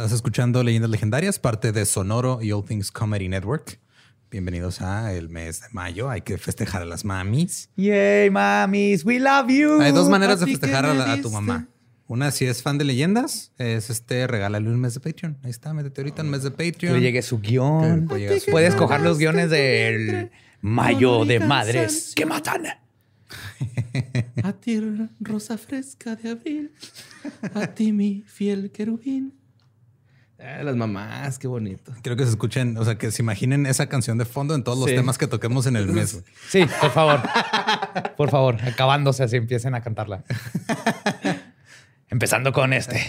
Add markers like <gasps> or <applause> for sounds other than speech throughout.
Estás escuchando Leyendas Legendarias, parte de Sonoro y All Things Comedy Network. Bienvenidos a el mes de mayo. Hay que festejar a las mamis. Yay, mamis, we love you. Hay dos maneras de festejar a, a, tu mamá. Una, si es fan de leyendas, es este, regálale un mes de Patreon. Ahí está, métete ahorita un mes de Patreon. Que le llegue su guion. Puedes coger los guiones del mayo de madres que matan. A ti, rosa fresca de abril. A ti, mi fiel querubín. Ah, las mamás, qué bonito. Quiero que se escuchen, o sea, que se imaginen esa canción de fondo en todos los temas que toquemos en el mes. Sí, por favor. por favor, acabándose así empiecen a cantarla. Empezando con este.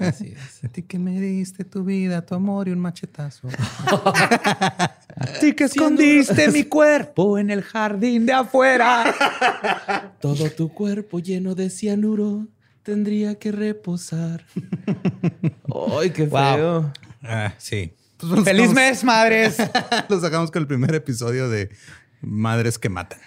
Así es. A ti que me diste tu vida, tu amor y un machetazo. <laughs> a ti que escondiste mi cuerpo en el jardín de afuera. <laughs> Todo tu cuerpo lleno de cianuro tendría que reposar. <laughs> ¡Ay, qué feo! Ah, sí. Pues ¡Feliz mes, madres! <laughs> Lo sacamos con el primer episodio de Madres que Matan.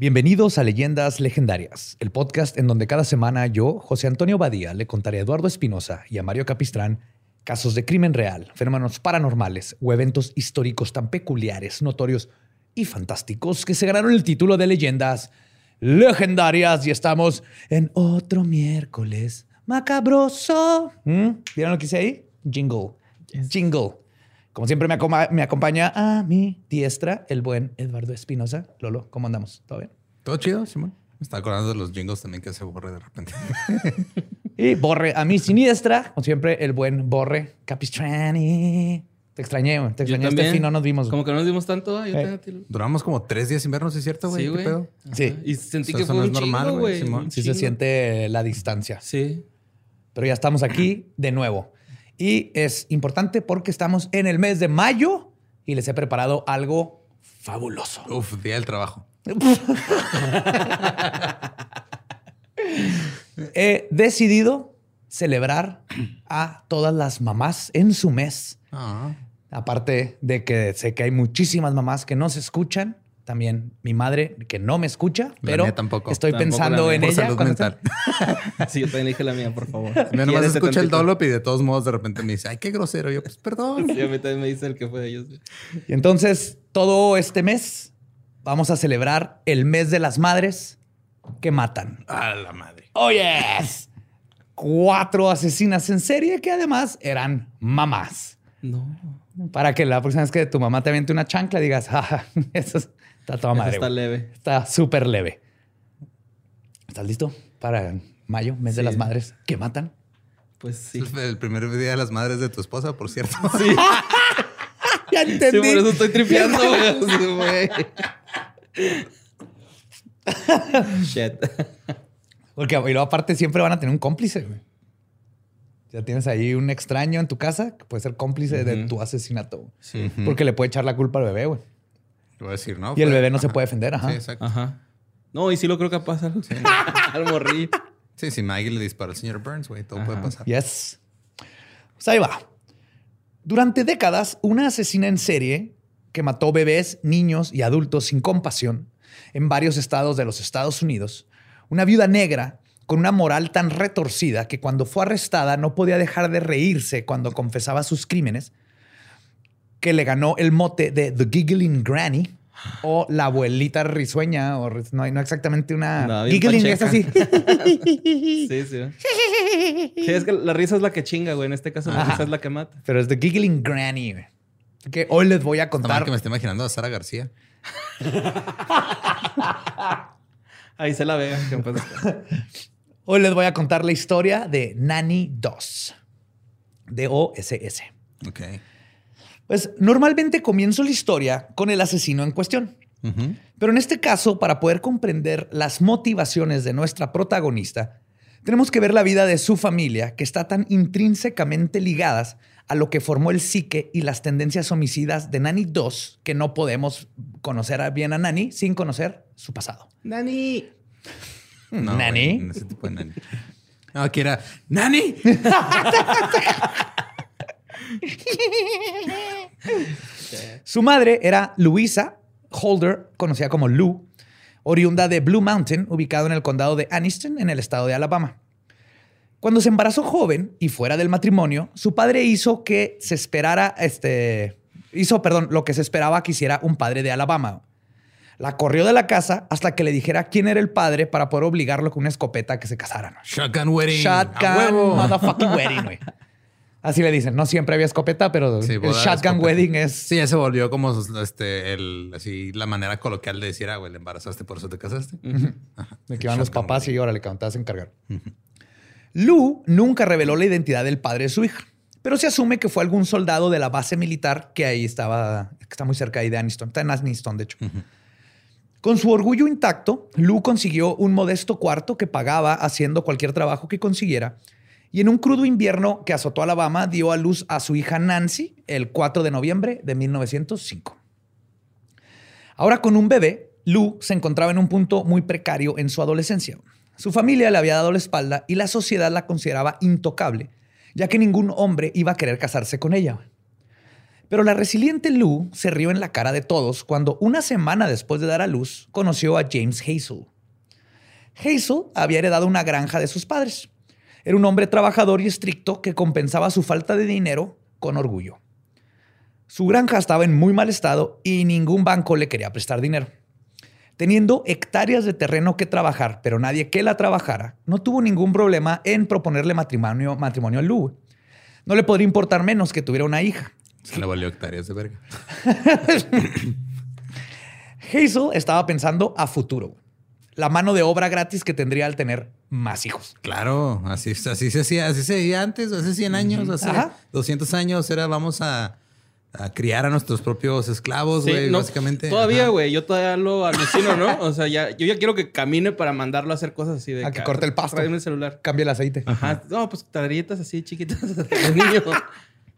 Bienvenidos a Leyendas Legendarias, el podcast en donde cada semana yo, José Antonio Badía, le contaré a Eduardo Espinosa y a Mario Capistrán casos de crimen real, fenómenos paranormales o eventos históricos tan peculiares, notorios y fantásticos que se ganaron el título de Leyendas Legendarias y estamos en otro miércoles macabroso. ¿Mm? ¿Vieron lo que hice ahí? Jingle. Jingle. Como siempre me, me, acompaña a mi diestra el buen Eduardo Espinosa. Lolo, ¿cómo andamos? ¿Todo bien? Todo chido, Simón. Me está acordando de los jingles también que se borre de repente. <laughs> y Borre a mi siniestra, como siempre, el buen Borre Capistrani. Te extrañé, güey. Te extrañé. Este fin no nos vimos. Como que no nos vimos tanto. Yo eh. Duramos como tres días sin vernos, ¿es cierto, güey? Sí, güey. Sí. Y sentí que fue un normal, güey. Sí se siente la distancia. Sí. Pero ya estamos aquí de nuevo. Y es importante porque estamos en el mes de mayo y les he preparado algo fabuloso. Uf, día del trabajo. <laughs> he decidido celebrar a todas las mamás en su mes. Ah. Aparte de que sé que hay muchísimas mamás que no se escuchan también mi madre, que no me escucha, pero tampoco. estoy pensando en ella. Mental. <laughs> sí, yo también dije la mía, por favor. <laughs> Mi hermano escucha el Dolop y de todos modos de repente me dice, ay, qué grosero. Yo, pues perdón. Sí, a mí también me dice el que fue de ellos. Y entonces, todo este mes vamos a celebrar el mes de las madres que matan. A la madre. Oh, yes. Cuatro asesinas en serie que además eran mamás. No. Para que la próxima vez que tu mamá te aviente una chancla digas, ah, <laughs> eso es Está toda madre. Está leve. Está súper leve. ¿Estás listo para mayo, mes de las madres que matan? Pues sí. el primer día de las madres de tu esposa, por cierto. <laughs> Sí. <laughs> ya entendí. Sí, por eso estoy tripeando, <laughs> güey. Shit. Porque y luego aparte siempre van a tener un cómplice, güey. Ya tienes ahí un extraño en tu casa que puede ser cómplice de tu asesinato. Sí. Porque le puede echar la culpa al bebé, güey decir, ¿no? Y el bebé no se puede defender, ajá. Sí, exacto. Ajá. No, y sí lo creo que pasa. Sí. <laughs> al morir. Sí, si Maggie le dispara al señor Burns, güey, todo puede pasar. Yes. Pues ahí va. Durante décadas, una asesina en serie que mató bebés, niños y adultos sin compasión en varios estados de los Estados Unidos, una viuda negra con una moral tan retorcida que cuando fue arrestada no podía dejar de reírse cuando confesaba sus crímenes, que le ganó el mote de The Giggling Granny <gasps> o la abuelita risueña, o no, no exactamente una. giggling es así. <laughs> sí, sí. sí. es que la risa es la que chinga, güey. En este caso, la risa es la que mata. Pero es The Giggling Granny, güey. Que hoy les voy a contar. que me estoy imaginando a Sara García. <laughs> Ahí se la ve. hoy les voy a contar la historia de Nanny 2. D-O-S-S. Ok. Pues normalmente comienzo la historia con el asesino en cuestión, Pero en este caso, para poder comprender las motivaciones de nuestra protagonista, tenemos que ver la vida de su familia, que está tan intrínsecamente ligadas a lo que formó el psique y las tendencias homicidas de Nani 2, que no podemos conocer bien a Nani sin conocer su pasado. Nani. Nani. ese tipo de Nani. No, era Nani. <laughs> <laughs> Su madre era Luisa Holder, conocida como Lou, oriunda de Blue Mountain, ubicado en el condado de Anniston, en el estado de Alabama. Cuando se embarazó joven y fuera del matrimonio, su padre hizo que se esperara, este, hizo, perdón, lo que se esperaba que hiciera un padre de Alabama. La corrió de la casa hasta que le dijera quién era el padre para poder obligarlo con una escopeta a que se casaran. Shotgun wedding. Shotgun motherfucking wedding, güey. <laughs> Así le dicen. No siempre había escopeta, pero el shotgun wedding es. Sí, ya se volvió como este, el, así, la manera coloquial de decir, ah, güey, le embarazaste, por eso te casaste. De que iban los papás y ahora le cantabas a encargar. Lu nunca reveló la identidad del padre de su hija, pero se asume que fue algún soldado de la base militar que ahí estaba, que está muy cerca ahí de Aniston. Está en Aniston, de hecho. Con su orgullo intacto, Lu consiguió un modesto cuarto que pagaba haciendo cualquier trabajo que consiguiera. Y en un crudo invierno que azotó Alabama, dio a luz a su hija Nancy el 4 de noviembre de 1905. Ahora con un bebé, Lu se encontraba en un punto muy precario en su adolescencia. Su familia le había dado la espalda y la sociedad la consideraba intocable, ya que ningún hombre iba a querer casarse con ella. Pero la resiliente Lou se rió en la cara de todos cuando una semana después de dar a luz conoció a James Hazel. Hazel había heredado una granja de sus padres. Era un hombre trabajador y estricto que compensaba su falta de dinero con orgullo. Su granja estaba en muy mal estado y ningún banco le quería prestar dinero. Teniendo hectáreas de terreno que trabajar, pero nadie que la trabajara, no tuvo ningún problema en proponerle matrimonio, matrimonio a Lou. No le podría importar menos que tuviera una hija. Se le valió hectáreas de verga. <laughs> Hazel estaba pensando a futuro. La mano de obra gratis que tendría al tener más hijos. Claro, así, así se hacía, así se veía antes, hace 100 años, hace 200 años, era vamos a, criar a nuestros propios esclavos, güey, básicamente. Todavía, güey, yo todavía lo alucino, ¿no? O sea, ya, yo ya quiero que camine para mandarlo a hacer cosas así de... A que, corte el pasto. el celular. Cambia el aceite. Ajá. No, pues tarjetas así chiquitas <laughs> de niño.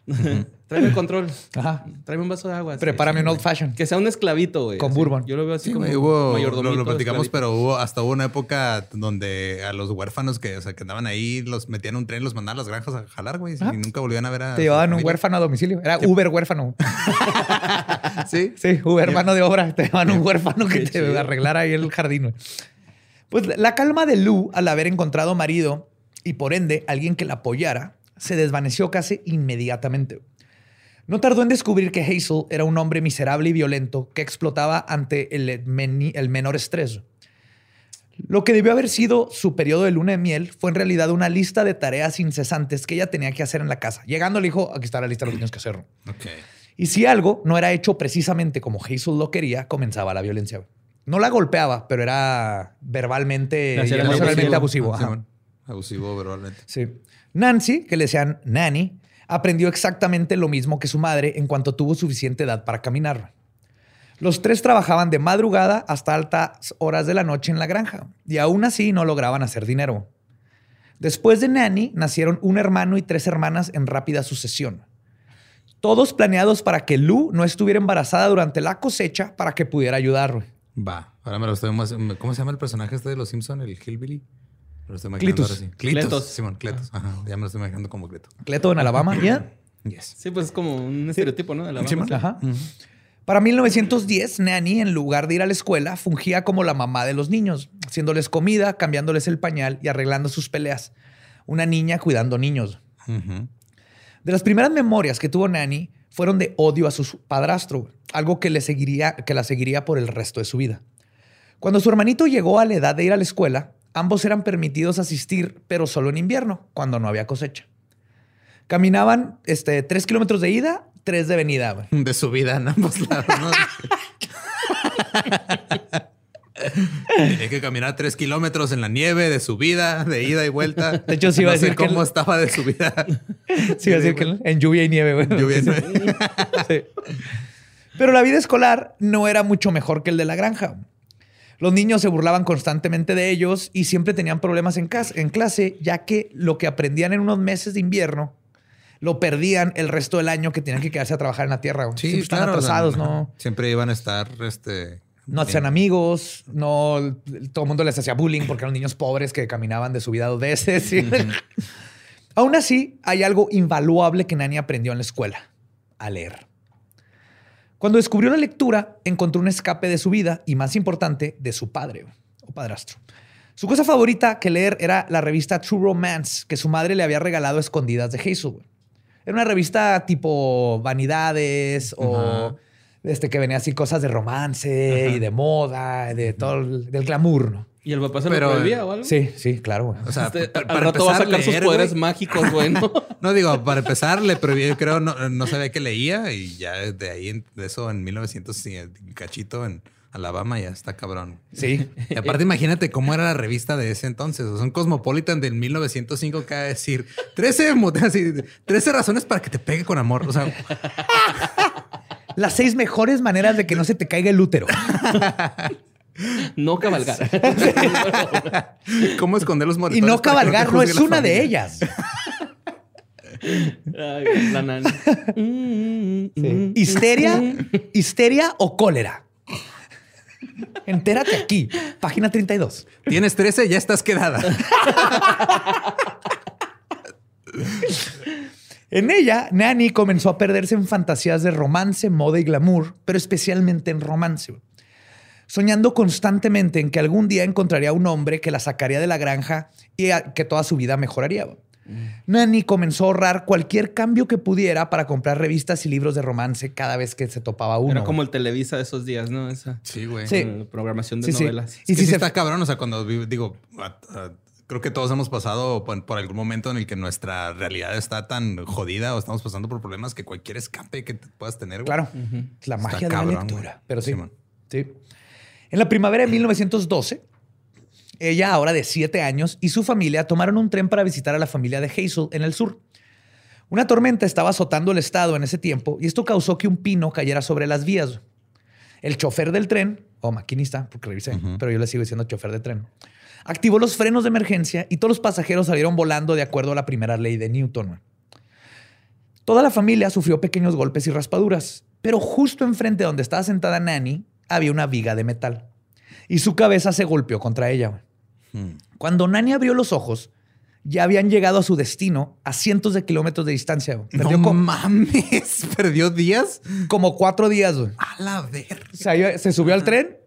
<laughs> Tráeme el control. Ajá. Tráeme un vaso de agua. Prepárame un old fashion. Que sea un esclavito, güey. Con bourbon. Yo lo veo así como hubo, lo, platicamos, pero hubo hasta hubo una época donde a los huérfanos que, o sea, que andaban ahí, los metían en un tren, los mandaban a las granjas a jalar, güey. Y nunca volvían a ver a. Te llevaban un huérfano a domicilio. Era Uber huérfano. <laughs> sí. Sí, Uber mano de obra. Te llevaban un huérfano que te arreglara ahí el jardín, Pues la calma de Lou al haber encontrado marido y por ende alguien que la apoyara se desvaneció casi inmediatamente. No tardó en descubrir que Hazel era un hombre miserable y violento que explotaba ante el, menor estrés. Lo que debió haber sido su periodo de luna de miel fue en realidad una lista de tareas incesantes que ella tenía que hacer en la casa. Llegando le dijo, aquí está la lista de lo que tienes que hacer. Y si algo no era hecho precisamente como Hazel lo quería, comenzaba la violencia. No la golpeaba, pero era verbalmente y emocionalmente abusivo. Abusivo verbalmente. Sí. Nancy, que le decían Nanny, aprendió exactamente lo mismo que su madre en cuanto tuvo suficiente edad para caminar. Los tres trabajaban de madrugada hasta altas horas de la noche en la granja y aún así no lograban hacer dinero. Después de Nanny nacieron un hermano y tres hermanas en rápida sucesión. Todos planeados para que Lou no estuviera embarazada durante la cosecha para que pudiera ayudar. Va, ahora me lo estoy más. ¿Cómo se llama el personaje este de los Simpson, el Hillbilly? Lo estoy Clitus. Clitus. Simón, Cletus. Ajá, ya me lo estoy imaginando como Cleto. Cleto en Alabama, ¿ya? Yes. Sí, pues es como un estereotipo, ¿no? De Alabama. Ajá. Para 1910, Nanny, en lugar de ir a la escuela, fungía como la mamá de los niños, haciéndoles comida, cambiándoles el pañal y arreglando sus peleas. Una niña cuidando niños. De las primeras memorias que tuvo Nanny fueron de odio a su padrastro, algo que, le seguiría, que la seguiría por el resto de su vida. Cuando su hermanito llegó a la edad de ir a la escuela, Ambos eran permitidos asistir, pero solo en invierno, cuando no había cosecha. Caminaban este, tres kilómetros de ida, tres de venida. <laughs> De subida en ambos lados. ¿no? <laughs> Tenía que caminar tres kilómetros en la nieve de subida, de ida y vuelta. De hecho, sí iba a decir cómo estaba de subida. <laughs> Sí iba a decir que en lluvia y nieve. Lluvia y nieve. Pero la vida escolar no era mucho mejor que el de la granja. Los niños se burlaban constantemente de ellos y siempre tenían problemas en, en clase, ya que lo que aprendían en unos meses de invierno lo perdían el resto del año que tenían que quedarse a trabajar en la tierra. Sí, siempre están atrasados, ¿no? Siempre iban a estar, este... No hacían amigos, no... Todo el mundo les hacía bullying porque eran niños pobres que caminaban de su vida dos veces. <laughs> Aún así, hay algo invaluable que Nani aprendió en la escuela, a leer. Cuando descubrió la lectura, encontró un escape de su vida y, más importante, de su padre o padrastro. Su cosa favorita que leer era la revista True Romance que su madre le había regalado escondidas de Hazel. Era una revista tipo Vanidades o este, que venía así cosas de romance y de moda, de todo el, del glamour, ¿no? ¿Y el papá se lo prohibía o algo? Sí, sí, claro. O sea, este, para, al rato va a sacar sus poderes mágicos, güey. <laughs> ¿no? digo, para empezar, le prohibí, yo creo, no, no sabía que leía y ya de ahí, de eso en 1900, cachito, en Alabama ya está cabrón. Sí. Y aparte, imagínate cómo era la revista de ese entonces. O sea, un Cosmopolitan del 1905 que va a decir 13, 13 razones para que te pegue con amor. O sea, <laughs> las seis mejores maneras de que no se te caiga el útero. <laughs> No cabalgar. <laughs> <laughs> ¿Cómo esconder los monitores? Y no cabalgar no, es una de ellas. la Histeria, histeria o cólera. Entérate aquí, página 32. Tienes 13, ya estás quedada. en ella, Nani comenzó a perderse en fantasías de romance, moda y glamour, pero especialmente en romance. Soñando constantemente en que algún día encontraría un hombre que la sacaría de la granja y que toda su vida mejoraría. Nani comenzó a ahorrar cualquier cambio que pudiera para comprar revistas y libros de romance cada vez que se topaba uno. Era como el Televisa de esos días, ¿no? Esa, sí, güey. Programación de novelas. Y si está cabrón, o sea, cuando digo, creo que todos hemos pasado por, algún momento en el que nuestra realidad está tan jodida o estamos pasando por problemas que cualquier escape que puedas tener. Claro, la magia de la lectura. Pero sí, sí. En la primavera de 1912, ella, ahora de siete años, y su familia tomaron un tren para visitar a la familia de Hazel en el sur. Una tormenta estaba azotando el estado en ese tiempo y esto causó que un pino cayera sobre las vías. El chofer del tren, o maquinista, porque revisé, pero yo le sigo diciendo chofer de tren, activó los frenos de emergencia y todos los pasajeros salieron volando de acuerdo a la primera ley de Newton. Toda la familia sufrió pequeños golpes y raspaduras, pero justo enfrente donde estaba sentada Nanny había una viga de metal y su cabeza se golpeó contra ella. Cuando Nani abrió los ojos, ya habían llegado a su destino a cientos de kilómetros de distancia. Perdió no mames, <laughs> perdió días. Como cuatro días. Güey. A la ver. O sea, se subió al tren,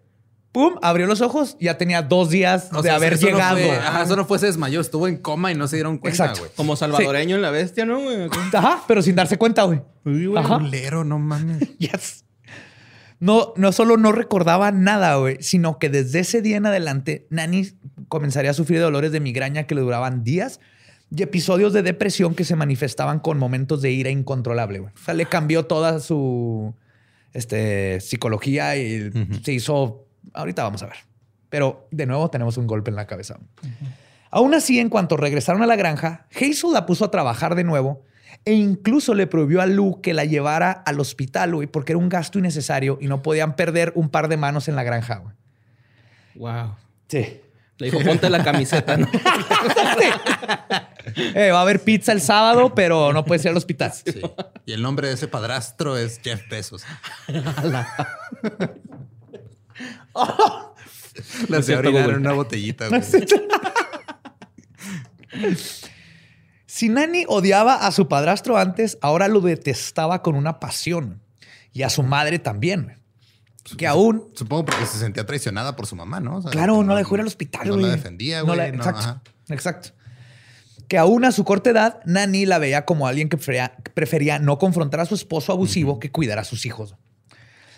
pum, abrió los ojos, ya tenía dos días de haber llegado. ajá, eso no fue, se desmayó, estuvo en coma y no se dieron cuenta, güey. Como salvadoreño en la bestia, ¿no, güey? Ajá, pero sin darse cuenta, güey. Uy, güey, no mames. <laughs> yes no, no solo no recordaba nada, güey, sino que desde ese día en adelante, Nani comenzaría a sufrir dolores de migraña que le duraban días y episodios de depresión que se manifestaban con momentos de ira incontrolable. Güey. O sea, le cambió toda su este, psicología y se hizo. Ahorita vamos a ver. Pero de nuevo tenemos un golpe en la cabeza. Aún así, en cuanto regresaron a la granja, Hazel la puso a trabajar de nuevo e incluso le prohibió a Lu que la llevara al hospital, güey, porque era un gasto innecesario y no podían perder un par de manos en la granja, güey. Wow. Sí. Le dijo, ponte la camiseta, ¿no? <laughs> Eh, va a haber pizza el sábado, pero no puede ser al hospital. Sí. Y el nombre de ese padrastro es Jeff Bezos. <laughs> La se en una botellita. Güey. <laughs> Si Nani odiaba a su padrastro antes, ahora lo detestaba con una pasión. Y a su madre también. Que aún. Supongo porque se sentía traicionada por su mamá, ¿no? claro, no, la dejó ir al hospital, No la defendía, güey. exacto. exacto. Que aún a su corta edad, Nani la veía como alguien que prefería, no confrontar a su esposo abusivo que cuidar a sus hijos.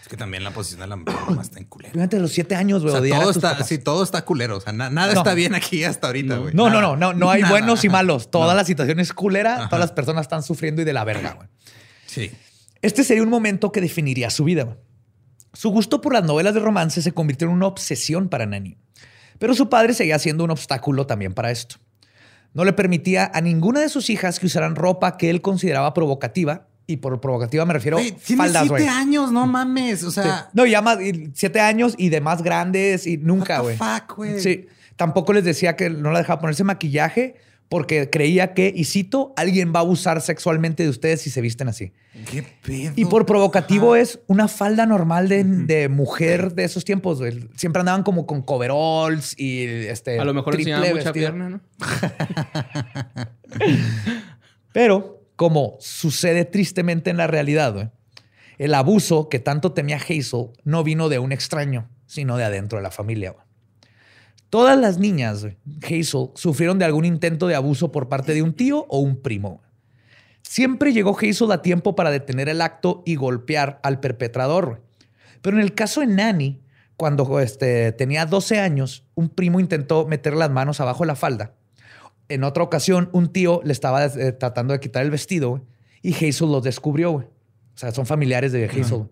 Es que también la posición de la mamá está en culero. Fíjate, los siete años, güey. todo está, sí, todo está culero. O sea, nada está bien aquí hasta ahorita, güey. No, no, no, no, no, hay buenos y malos. <laughs> Toda la situación es culera. Todas las personas están sufriendo y de la verga, güey. Sí. Este sería un momento que definiría su vida. Güey. Su gusto por las novelas de romance se convirtió en una obsesión para Nani. Pero su padre seguía siendo un obstáculo también para esto. No le permitía a ninguna de sus hijas que usaran ropa que él consideraba provocativa Y por provocativa me refiero Güey, tiene faldas, güey. siete años, no mames. O Sí. sea, No, ya más, y siete años y de más grandes y nunca, what the güey. fuck, güey. Sí. Tampoco les decía que no la dejaba ponerse maquillaje porque creía que, y cito, alguien va a abusar sexualmente de ustedes si se visten así. ¿Qué pedo? Y por provocativo es una falda normal de, de mujer de esos tiempos. güey. Siempre andaban como con coveralls y este. A lo mejor triple mucha pierna, ¿no? <laughs> <laughs> Pero, como sucede tristemente en la realidad, el abuso que tanto temía Hazel no vino de un extraño, sino de adentro de la familia. Todas las niñas, Hazel, sufrieron de algún intento de abuso por parte de un tío o un primo. Siempre llegó Hazel a tiempo para detener el acto y golpear al perpetrador. Pero en el caso de Nanny, cuando este, tenía 12 años, un primo intentó meter las manos abajo la falda. En otra ocasión, un tío le estaba eh, tratando de quitar el vestido güey, y Hazel lo descubrió. güey. O sea, son familiares de Hazel. güey.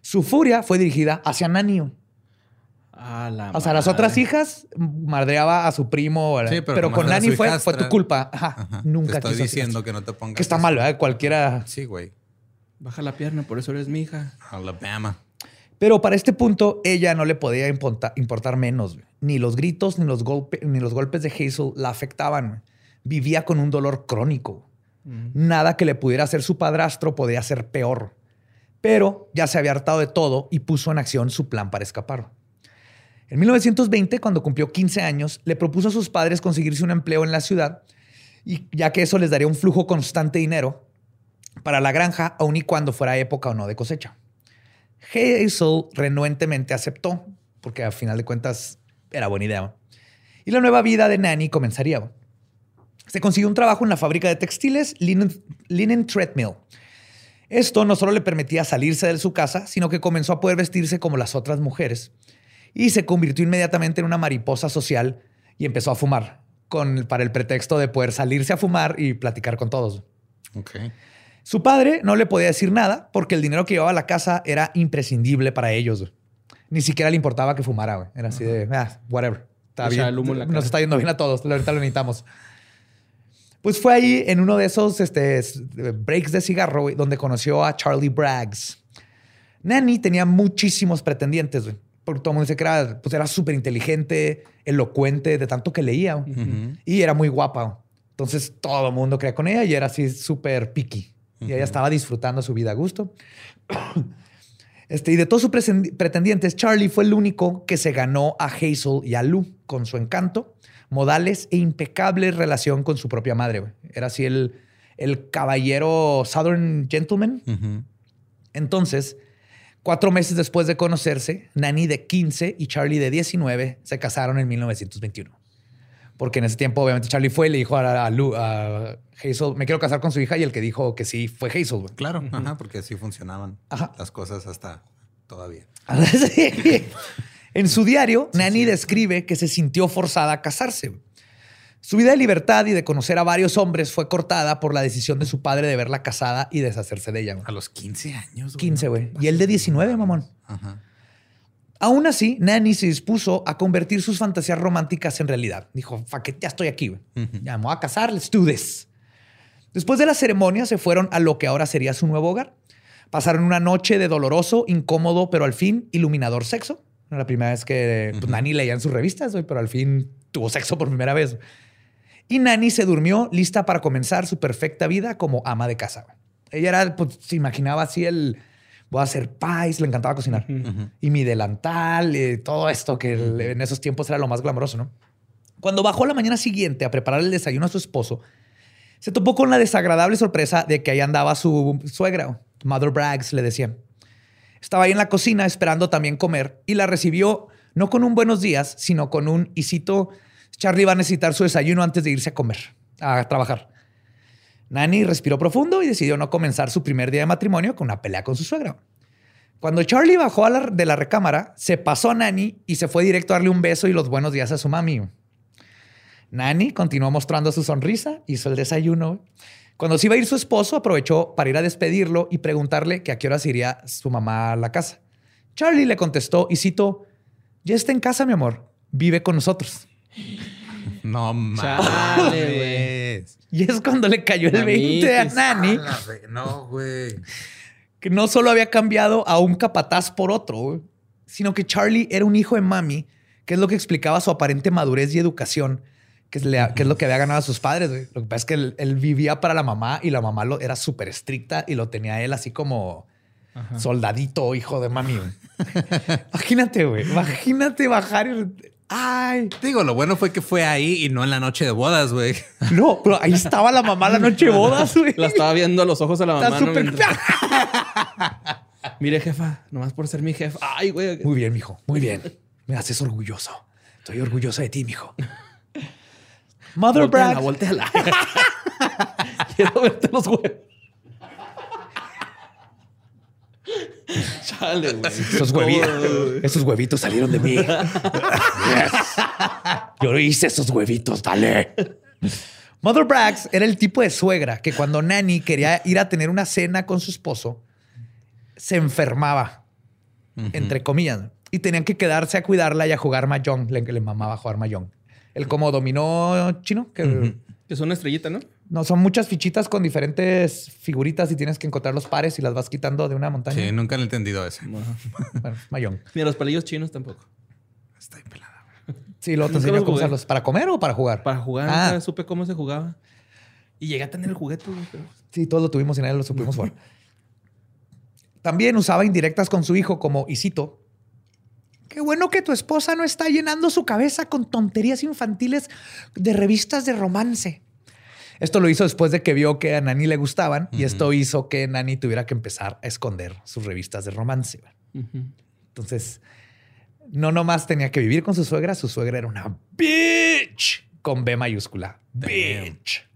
Su furia fue dirigida hacia Nanny. güey. A la O sea, las otras hijas madreaba a su primo. Sí, pero pero, con Nanny fue, fue tu culpa. Ajá. Ajá. Nunca Te estoy quiso diciendo que no te pongas. Que está mal, ¿verdad? Cualquiera. Sí, güey. Baja la pierna, por eso eres mi hija. Alabama. Pero para este punto, ella no le podía importa- importar menos. güey. Ni los gritos ni los, golpe- ni los golpes de Hazel la afectaban. Vivía con un dolor crónico. Nada que le pudiera hacer su padrastro podía ser peor. Pero ya se había hartado de todo y puso en acción su plan para escapar. En 1920, cuando cumplió 15 años, le propuso a sus padres conseguirse un empleo en la ciudad, y ya que eso les daría un flujo constante de dinero para la granja, aun y cuando fuera época o no de cosecha. Hazel renuentemente aceptó, porque a final de cuentas era buena idea. Y la nueva vida de Nanny comenzaría. Se consiguió un trabajo en la fábrica de textiles Linen, Linen Treadmill. Esto no solo le permitía salirse de su casa, sino que comenzó a poder vestirse como las otras mujeres. Y se convirtió inmediatamente en una mariposa social y empezó a fumar, con, para el pretexto de poder salirse a fumar y platicar con todos. Su padre no le podía decir nada porque el dinero que llevaba a la casa era imprescindible para ellos. Ni siquiera le importaba que fumara, güey. Era así de, ah, whatever. Está O sea, bien. el humo en la Nos cara. está yendo bien a todos. Ahorita lo necesitamos. Pues fue ahí en uno de esos este, s- breaks de cigarro güey, donde conoció a Charlie Braggs. Nanny tenía muchísimos pretendientes, güey. Porque todo el mundo dice que era pues era súper inteligente, elocuente, de tanto que leía. güey. Ujú. Y era muy guapa. güey. Entonces todo el mundo creía con ella y era así súper picky. Y ella estaba disfrutando su vida a gusto. Este, y de todos sus pretendientes, Charlie fue el único que se ganó a Hazel y a Lou con su encanto, modales e impecable relación con su propia madre. Era así el, el caballero Southern Gentleman. Entonces, cuatro meses después de conocerse, Nani de 15 y Charlie de 19 se casaron en 1921. Porque en ese tiempo, obviamente, Charlie fue y le dijo a, a Lou- a Hazel, me quiero casar con su hija, y el que dijo que sí fue Hazel. güey. Claro, ajá, porque así funcionaban Ajá. las cosas hasta todavía. <laughs> Sí. <laughs> En su diario, Nani describe que se sintió forzada a casarse. güey. Su vida de libertad y de conocer a varios hombres fue cortada por la decisión de su padre de verla casada y deshacerse de ella. güey. A los 15 años. 15, ¿no? güey. Y él de 19, mamón. Ajá. Aún así, Nanny se dispuso a convertir sus fantasías románticas en realidad. Dijo, it, ya estoy aquí. Ya me voy a casar, let's do this. Después de la ceremonia, se fueron a lo que ahora sería su nuevo hogar. Pasaron una noche de doloroso, incómodo, pero al fin iluminador sexo. Era la primera vez que pues, Nanny leía en sus revistas, pero al fin tuvo sexo por primera vez. Y Nanny se durmió lista para comenzar su perfecta vida como ama de casa. Ella era, pues, se imaginaba así el, voy a hacer pies, le encantaba cocinar. Y mi delantal, eh, todo esto que en esos tiempos era lo más glamoroso, ¿no? Cuando bajó la mañana siguiente a preparar el desayuno a su esposo, se topó con la desagradable sorpresa de que ahí andaba su suegra, Mother Braggs, le decían. Estaba ahí en la cocina esperando también comer y la recibió no con un buenos días, sino con un y cito, Charlie va a necesitar su desayuno antes de irse a comer, a trabajar. Nanny respiró profundo y decidió no comenzar su primer día de matrimonio con una pelea con su suegra. Cuando Charlie bajó de la recámara, se pasó a Nanny y se fue directo a darle un beso y los buenos días a su mami. Nanny continuó mostrando su sonrisa, hizo el desayuno. Cuando se iba a ir su esposo, aprovechó para ir a despedirlo y preguntarle que a qué hora iría su mamá a la casa. Charlie le contestó y citó, ya está en casa, mi amor, vive con nosotros. No mames. Y es cuando le cayó el 20 a. Nani, A la ve- No, güey. que no solo había cambiado a un capataz por otro, güey, sino que Charlie era un hijo de mami, que es lo que explicaba su aparente madurez y educación, que es, le- que es lo que había ganado a sus padres. güey. Lo que pasa es que él, él vivía para la mamá y la mamá lo, era súper estricta y lo tenía él así como Ajá. soldadito, hijo de mami. güey. <laughs> imagínate, güey. Imagínate bajar y... Ay, Digo, lo bueno fue que fue ahí y no en la noche de bodas, güey. <laughs> no, pero ahí estaba la mamá la noche de bodas, güey. La estaba viendo a los ojos a la Está mamá. ¿no? súper... Mientras- <laughs> Mire, jefa, nomás por ser mi jefa. Ay, güey. Muy bien, mijo. Muy bien. Me haces orgulloso. Estoy orgulloso de ti, mijo. Mother Volteala, Bragg. volteala. <laughs> Quiero verte los huevos. <laughs> Chale, güey. Esos huevitos, esos huevitos salieron de mí. Yes. <laughs> Yo hice esos huevitos, dale. Mother Braggs era el tipo de suegra que cuando Nanny quería ir a tener una cena con su esposo, se enfermaba, entre comillas, y tenían que quedarse a cuidarla y a jugar mahjong. Le, le mamaba jugar mahjong. El como dominó chino, que Es una estrellita, ¿no? No son muchas fichitas con diferentes figuritas y tienes que encontrar los pares y las vas quitando de una montaña. Sí, nunca he entendido ese. Bueno, mahjong. <laughs> Ni a los palillos chinos tampoco. Está pelada. Sí, luego te enseño los cómo usarlos. ¿Para comer o para jugar? Para jugar, Ah. nunca supe cómo se jugaba. Y llegué a tener el juguete, pero- Sí, todos lo tuvimos y nadie lo supimos jugar. También usaba indirectas con su hijo como, y cito, Qué bueno que tu esposa no está llenando su cabeza con tonterías infantiles de revistas de romance. Esto lo hizo después de que vio que a Nani le gustaban y esto hizo que Nani tuviera que empezar a esconder sus revistas de romance. Entonces, no nomás tenía que vivir con su suegra, su suegra era una bitch con B mayúscula. Bitch.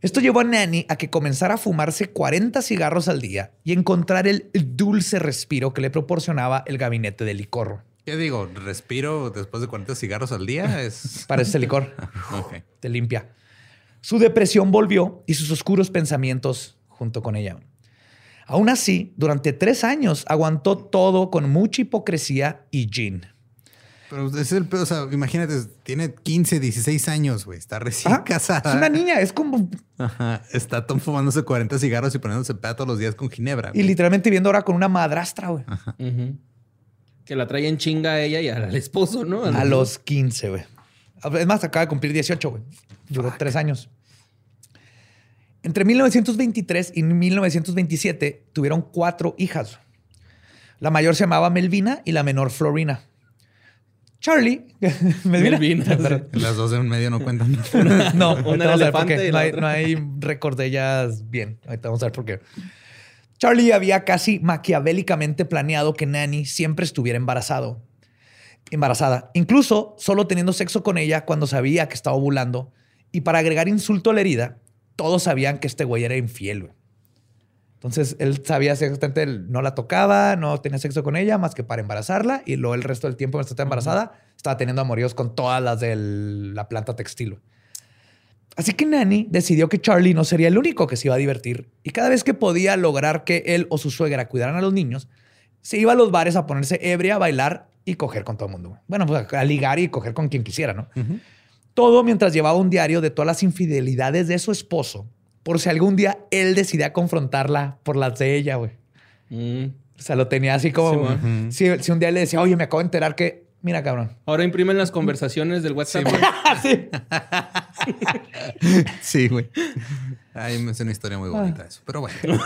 Esto llevó a Nanny a que comenzara a fumarse 40 cigarros al día y encontrar el dulce respiro que le proporcionaba el gabinete de licor. ¿Qué digo? ¿Respiro después de 40 cigarros al día? Es... <laughs> Para ese licor <laughs> Ok. te limpia. Su depresión volvió y sus oscuros pensamientos junto con ella. Aún así, durante tres años aguantó todo con mucha hipocresía y gin. Pero ese es el pedo. O sea, imagínate, tiene 15, 16 años, güey. Está recién Ajá. casada. Es una niña, es como. Ajá. Está Tom fumándose 40 cigarros y poniéndose peda todos los días con ginebra. Y literalmente viendo ahora con una madrastra, güey. Ujú. Que la trae en chinga a ella y al esposo, ¿no? A los 15, güey. Es más, acaba de cumplir 18, güey. Duró tres años. Entre 1923 y 1927 tuvieron cuatro hijas. La mayor se llamaba Melvina y la menor Florina. Charlie. <laughs> Melvina. <laughs> Las dos en medio no cuentan. <laughs> No, Una elefante No hay, no hay récord de ellas bien. Ahorita vamos a ver por qué. Charlie había casi maquiavélicamente planeado que Nanny siempre estuviera embarazado. Embarazada. Incluso solo teniendo sexo con ella cuando sabía que estaba ovulando. Y para agregar insulto a la herida, todos sabían que este güey era infiel. güey. Entonces él sabía exactamente, él no la tocaba, no tenía sexo con ella más que para embarazarla. Y luego el resto del tiempo, mientras estaba embarazada, estaba teniendo amoríos con todas las de la planta textil. güey. Así que Nanny decidió que Charlie no sería el único que se iba a divertir y cada vez que podía lograr que él o su suegra cuidaran a los niños, se iba a los bares a ponerse ebria, a bailar y coger con todo el mundo. Bueno, pues a ligar y coger con quien quisiera, ¿no? Todo mientras llevaba un diario de todas las infidelidades de su esposo, por si algún día él decidía confrontarla por las de ella, güey. Mm. O sea, lo tenía así como... Sí, si, si un día le decía, oye, me acabo de enterar que... Mira, cabrón. Ahora imprimen las conversaciones del WhatsApp. Sí, güey. <laughs> <laughs> Sí. Güey. Ay, es una historia muy bonita eso. Pero bueno. <laughs>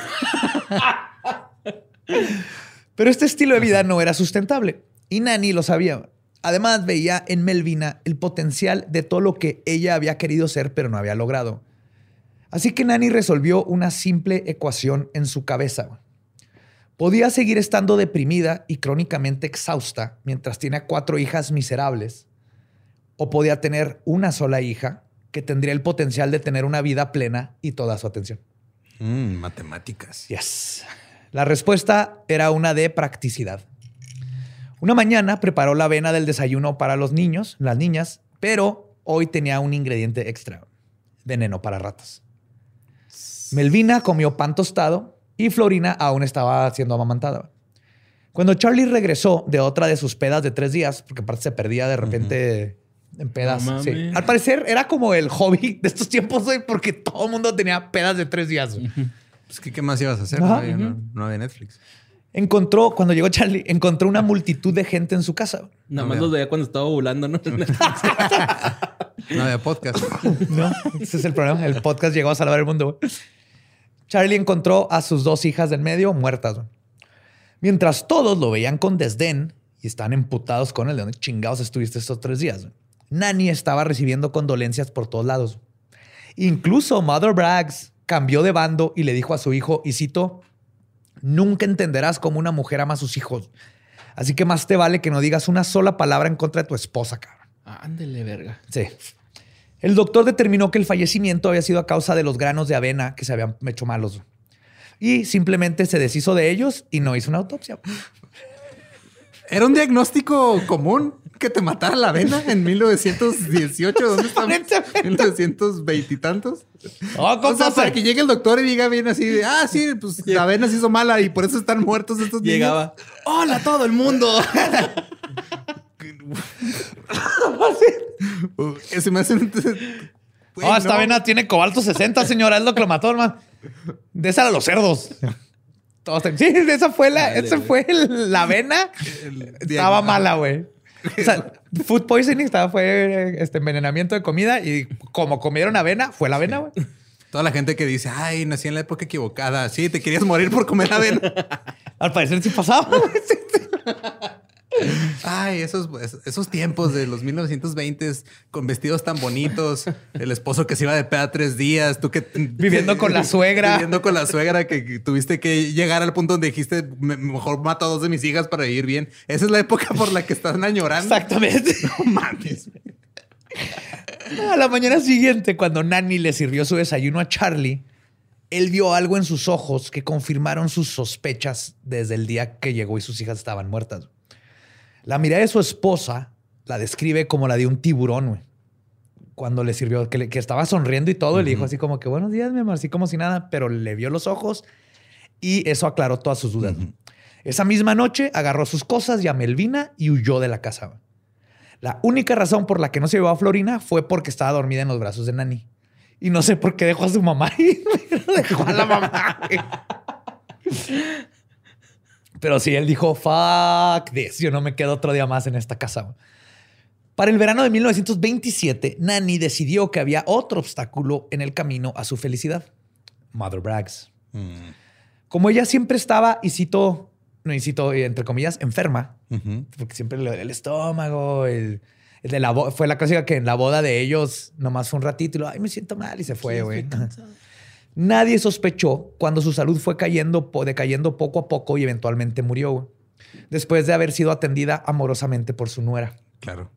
Pero este estilo de vida no era sustentable y Nani lo sabía. Además, veía en Melvina el potencial de todo lo que ella había querido ser, pero no había logrado. Así que Nani resolvió una simple ecuación en su cabeza. Podía seguir estando deprimida y crónicamente exhausta mientras tiene cuatro hijas miserables, o podía tener una sola hija que tendría el potencial de tener una vida plena y toda su atención. Mm, matemáticas. Yes. La respuesta era una de practicidad. Una mañana preparó la avena del desayuno para los niños, las niñas, pero hoy tenía un ingrediente extra, veneno para ratas. Melvina comió pan tostado y Florina aún estaba siendo amamantada. Cuando Charlie regresó de otra de sus pedas de tres días, porque aparte se perdía de repente En pedas. No sí. mames. Al parecer era como el hobby de estos tiempos, porque todo el mundo tenía pedas de tres días. Pues, ¿qué, qué más ibas a hacer? Ajá. No había, no- no había Netflix. Encontró, cuando llegó Charlie, encontró una multitud de gente en su casa. Nada No más los veía cuando estaba ovulando, ¿no? <laughs> No había podcast. No, ese es el problema. El podcast llegó a salvar el mundo. Charlie encontró a sus dos hijas del medio muertas. Mientras todos lo veían con desdén y estaban emputados con él. ¿De dónde chingados estuviste estos tres días? Nani estaba recibiendo condolencias por todos lados. Incluso Mother Braggs cambió de bando y le dijo a su hijo, y cito, nunca entenderás cómo una mujer ama a sus hijos. Así que más te vale que no digas una sola palabra en contra de tu esposa, cabrón. Ándele, verga. Sí. El doctor determinó que el fallecimiento había sido a causa de los granos de avena que se habían hecho malos. Y simplemente se deshizo de ellos y no hizo una autopsia. ¿Era un diagnóstico común que te matara la avena en 1918? ¿Dónde estamos? Aparentemente. ¿1920 y tantos? Oh, O sea, para que llegue el doctor y diga bien así de, ah, sí, pues <laughs> la avena se hizo mala y por eso están muertos estos niños. Llegaba. ¡Hola todo el mundo! <laughs> Ese me hace un... Oh, esta no. avena tiene cobalto 60, señora. Es lo que lo mató, hermano. De esa a los cerdos. Todos sí, esa fue la, Dale, esa fue la avena. El Estaba mala, güey. O sea, food poisoning estaba, fue este envenenamiento de comida y como comieron avena, fue la avena, güey. Toda la gente que dice, ay, nací en la época equivocada. Sí, te querías morir por comer avena. Al parecer sí pasaba. <laughs> Ay, esos, esos tiempos de los 1920 con vestidos tan bonitos, el esposo que se iba de peda tres días, tú que... Viviendo con la suegra. Viviendo con la suegra que, que tuviste que llegar al punto donde dijiste, "Me- mejor mato a dos de mis hijas para vivir bien. Esa es la época por la que están añorando. Exactamente. <laughs> No mames. A la mañana siguiente, cuando Nanny le sirvió su desayuno a Charlie, él vio algo en sus ojos que confirmaron sus sospechas desde el día que llegó y sus hijas estaban muertas. La mirada de su esposa la describe como la de un tiburón, güey. Cuando le sirvió, que, le- que estaba sonriendo y todo, y le dijo así como que buenos días, mi amor, así como si nada, pero le vio los ojos y eso aclaró todas sus dudas. Esa misma noche agarró sus cosas y a Melvina y huyó de la casa. güey. La única razón por la que no se llevó a Florina fue porque estaba dormida en los brazos de Nani. Y no sé por qué dejó a su mamá <laughs> y dejó a la mamá. Pero sí, él dijo, fuck this, yo no me quedo otro día más en esta casa. Para el verano de 1927, Nani decidió que había otro obstáculo en el camino a su felicidad. Mother Braggs. Mm, Como ella siempre estaba, y cito, no, y cito, eh, entre comillas, enferma, porque siempre le dolía el estómago, el, el de la fue la clásica que en la boda de ellos nomás fue un ratito y lo, ay, me siento mal y se fue, güey. <laughs> Nadie sospechó cuando su salud fue cayendo, decayendo poco a poco y eventualmente murió, güey, después de haber sido atendida amorosamente por su nuera. Claro.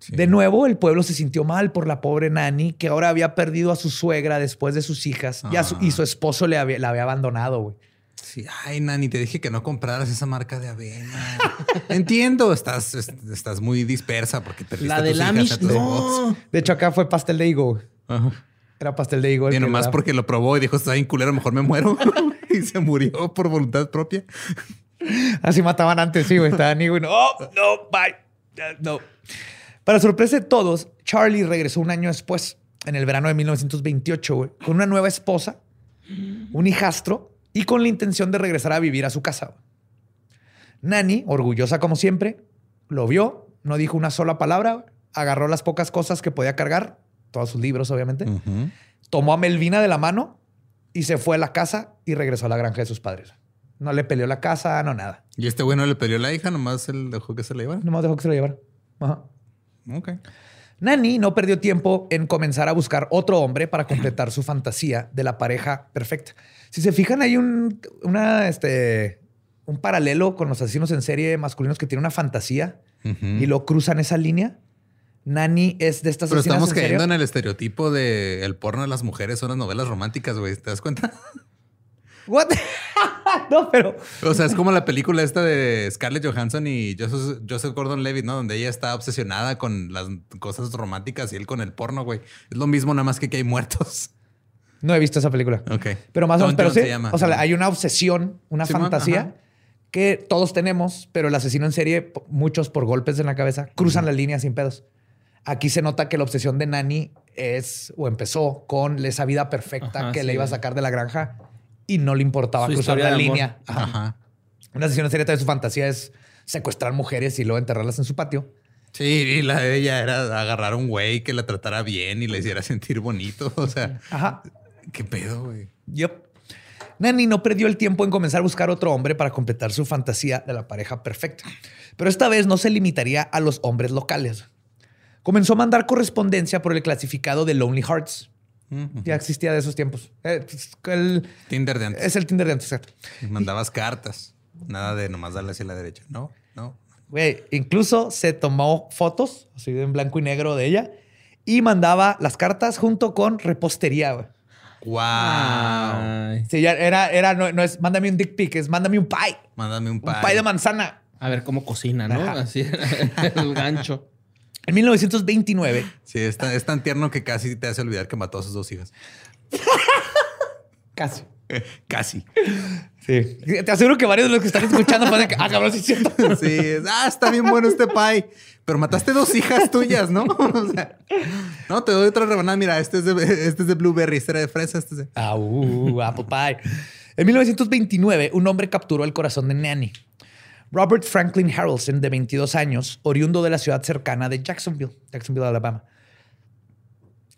Sí. De nuevo, el pueblo se sintió mal por la pobre Nani, que ahora había perdido a su suegra después de sus hijas y, a su, y su esposo le había, la había abandonado, güey. Sí, ay, Nani, te dije que no compraras esa marca de avena. <laughs> Entiendo, estás, est- estás muy dispersa porque perdiste La a de hijas, a tus hijos. no. De hecho, acá fue pastel de higo. güey. Ajá. Era pastel de higo. Y nomás daba. porque lo probó y dijo, está bien culero, mejor me muero. <laughs> y se murió por voluntad propia. Así mataban antes, sí, güey. Estaban higo y no, oh, no, bye. No. Para sorpresa de todos, Charlie regresó un año después, en el verano de 1928, güey, con una nueva esposa, un hijastro y con la intención de regresar a vivir a su casa. Nani, orgullosa como siempre, lo vio, no dijo una sola palabra, agarró las pocas cosas que podía cargar, todos sus libros, obviamente, tomó a Melvina de la mano y se fue a la casa y regresó a la granja de sus padres. No le peleó la casa, no nada. Y este güey no le peleó la hija, nomás él dejó que se la llevara. Nomás dejó que se lo llevara. Ajá. Ok. Nani no perdió tiempo en comenzar a buscar otro hombre para completar su fantasía de la pareja perfecta. Si se fijan, hay un, una, este, un paralelo con los asesinos en serie masculinos que tienen una fantasía y lo cruzan esa línea. Nani es de estas Pero estamos en cayendo en el estereotipo de el porno de las mujeres son las novelas románticas, güey. ¿Te das cuenta? <laughs> What? <laughs> no, pero O sea, es como la película esta de Scarlett Johansson y Joseph, Joseph Gordon-Levitt, ¿no? Donde ella está obsesionada con las cosas románticas y él con el porno, güey. Es lo mismo, nada más que que hay muertos. no he visto esa película. Ok. Pero más o menos, pero sí, se llama. o sea, hay una obsesión, una fantasía que todos tenemos, pero el asesino en serie, muchos por golpes en la cabeza, cruzan la línea sin pedos. Aquí se nota que la obsesión de Nani es o empezó con esa vida perfecta Ajá, que sí, le iba a sacar de la granja y no le importaba Su cruzar la línea. Ajá. Ajá. Una sesión secreta de su fantasía es secuestrar mujeres y luego enterrarlas en su patio. Sí, y la de ella era agarrar a un güey que la tratara bien y le hiciera sentir bonito. <laughs> O sea, Ajá. qué pedo, güey. Yep. Nani no perdió el tiempo en comenzar a buscar otro hombre para completar su fantasía de la pareja perfecta. Pero esta vez no se limitaría a los hombres locales. Comenzó a mandar correspondencia por el clasificado de Lonely Hearts. Ujú. Ya existía de esos tiempos. Eh, pues, el- Tinder de antes. es el Tinder de antes, exacto. Mandabas cartas. Nada de nomás darle hacia la derecha. No, no. Güey, incluso se tomó fotos, así en blanco y negro de ella, y mandaba las cartas junto con repostería. güey. Wow. Ay. Sí, ya era, era, no, no es mándame un dick pic, es mándame un pie. Mándame un Un pie. pie de manzana. A ver cómo cocina, ¿no? Ajá. Así el gancho. En 1929, Sí, es tan, es tan tierno que casi te hace olvidar que mató a sus dos hijas. casi. <laughs> Casi. Sí. Te aseguro que varios de los que están escuchando pueden que, ah, cabrón, sí cierto. <laughs> Sí, es, ah, está bien bueno este pie. Pero mataste dos hijas tuyas, ¿no? <laughs> O sea, no, te doy otra rebanada. Mira, este es de, este es de blueberry, este era de fresa, este es de... Ah, uh, apple pie. En 1929, un hombre capturó el corazón de Nanny. Robert Franklin Harrelson, de 22 años, oriundo de la ciudad cercana de Jacksonville, Jacksonville, Alabama.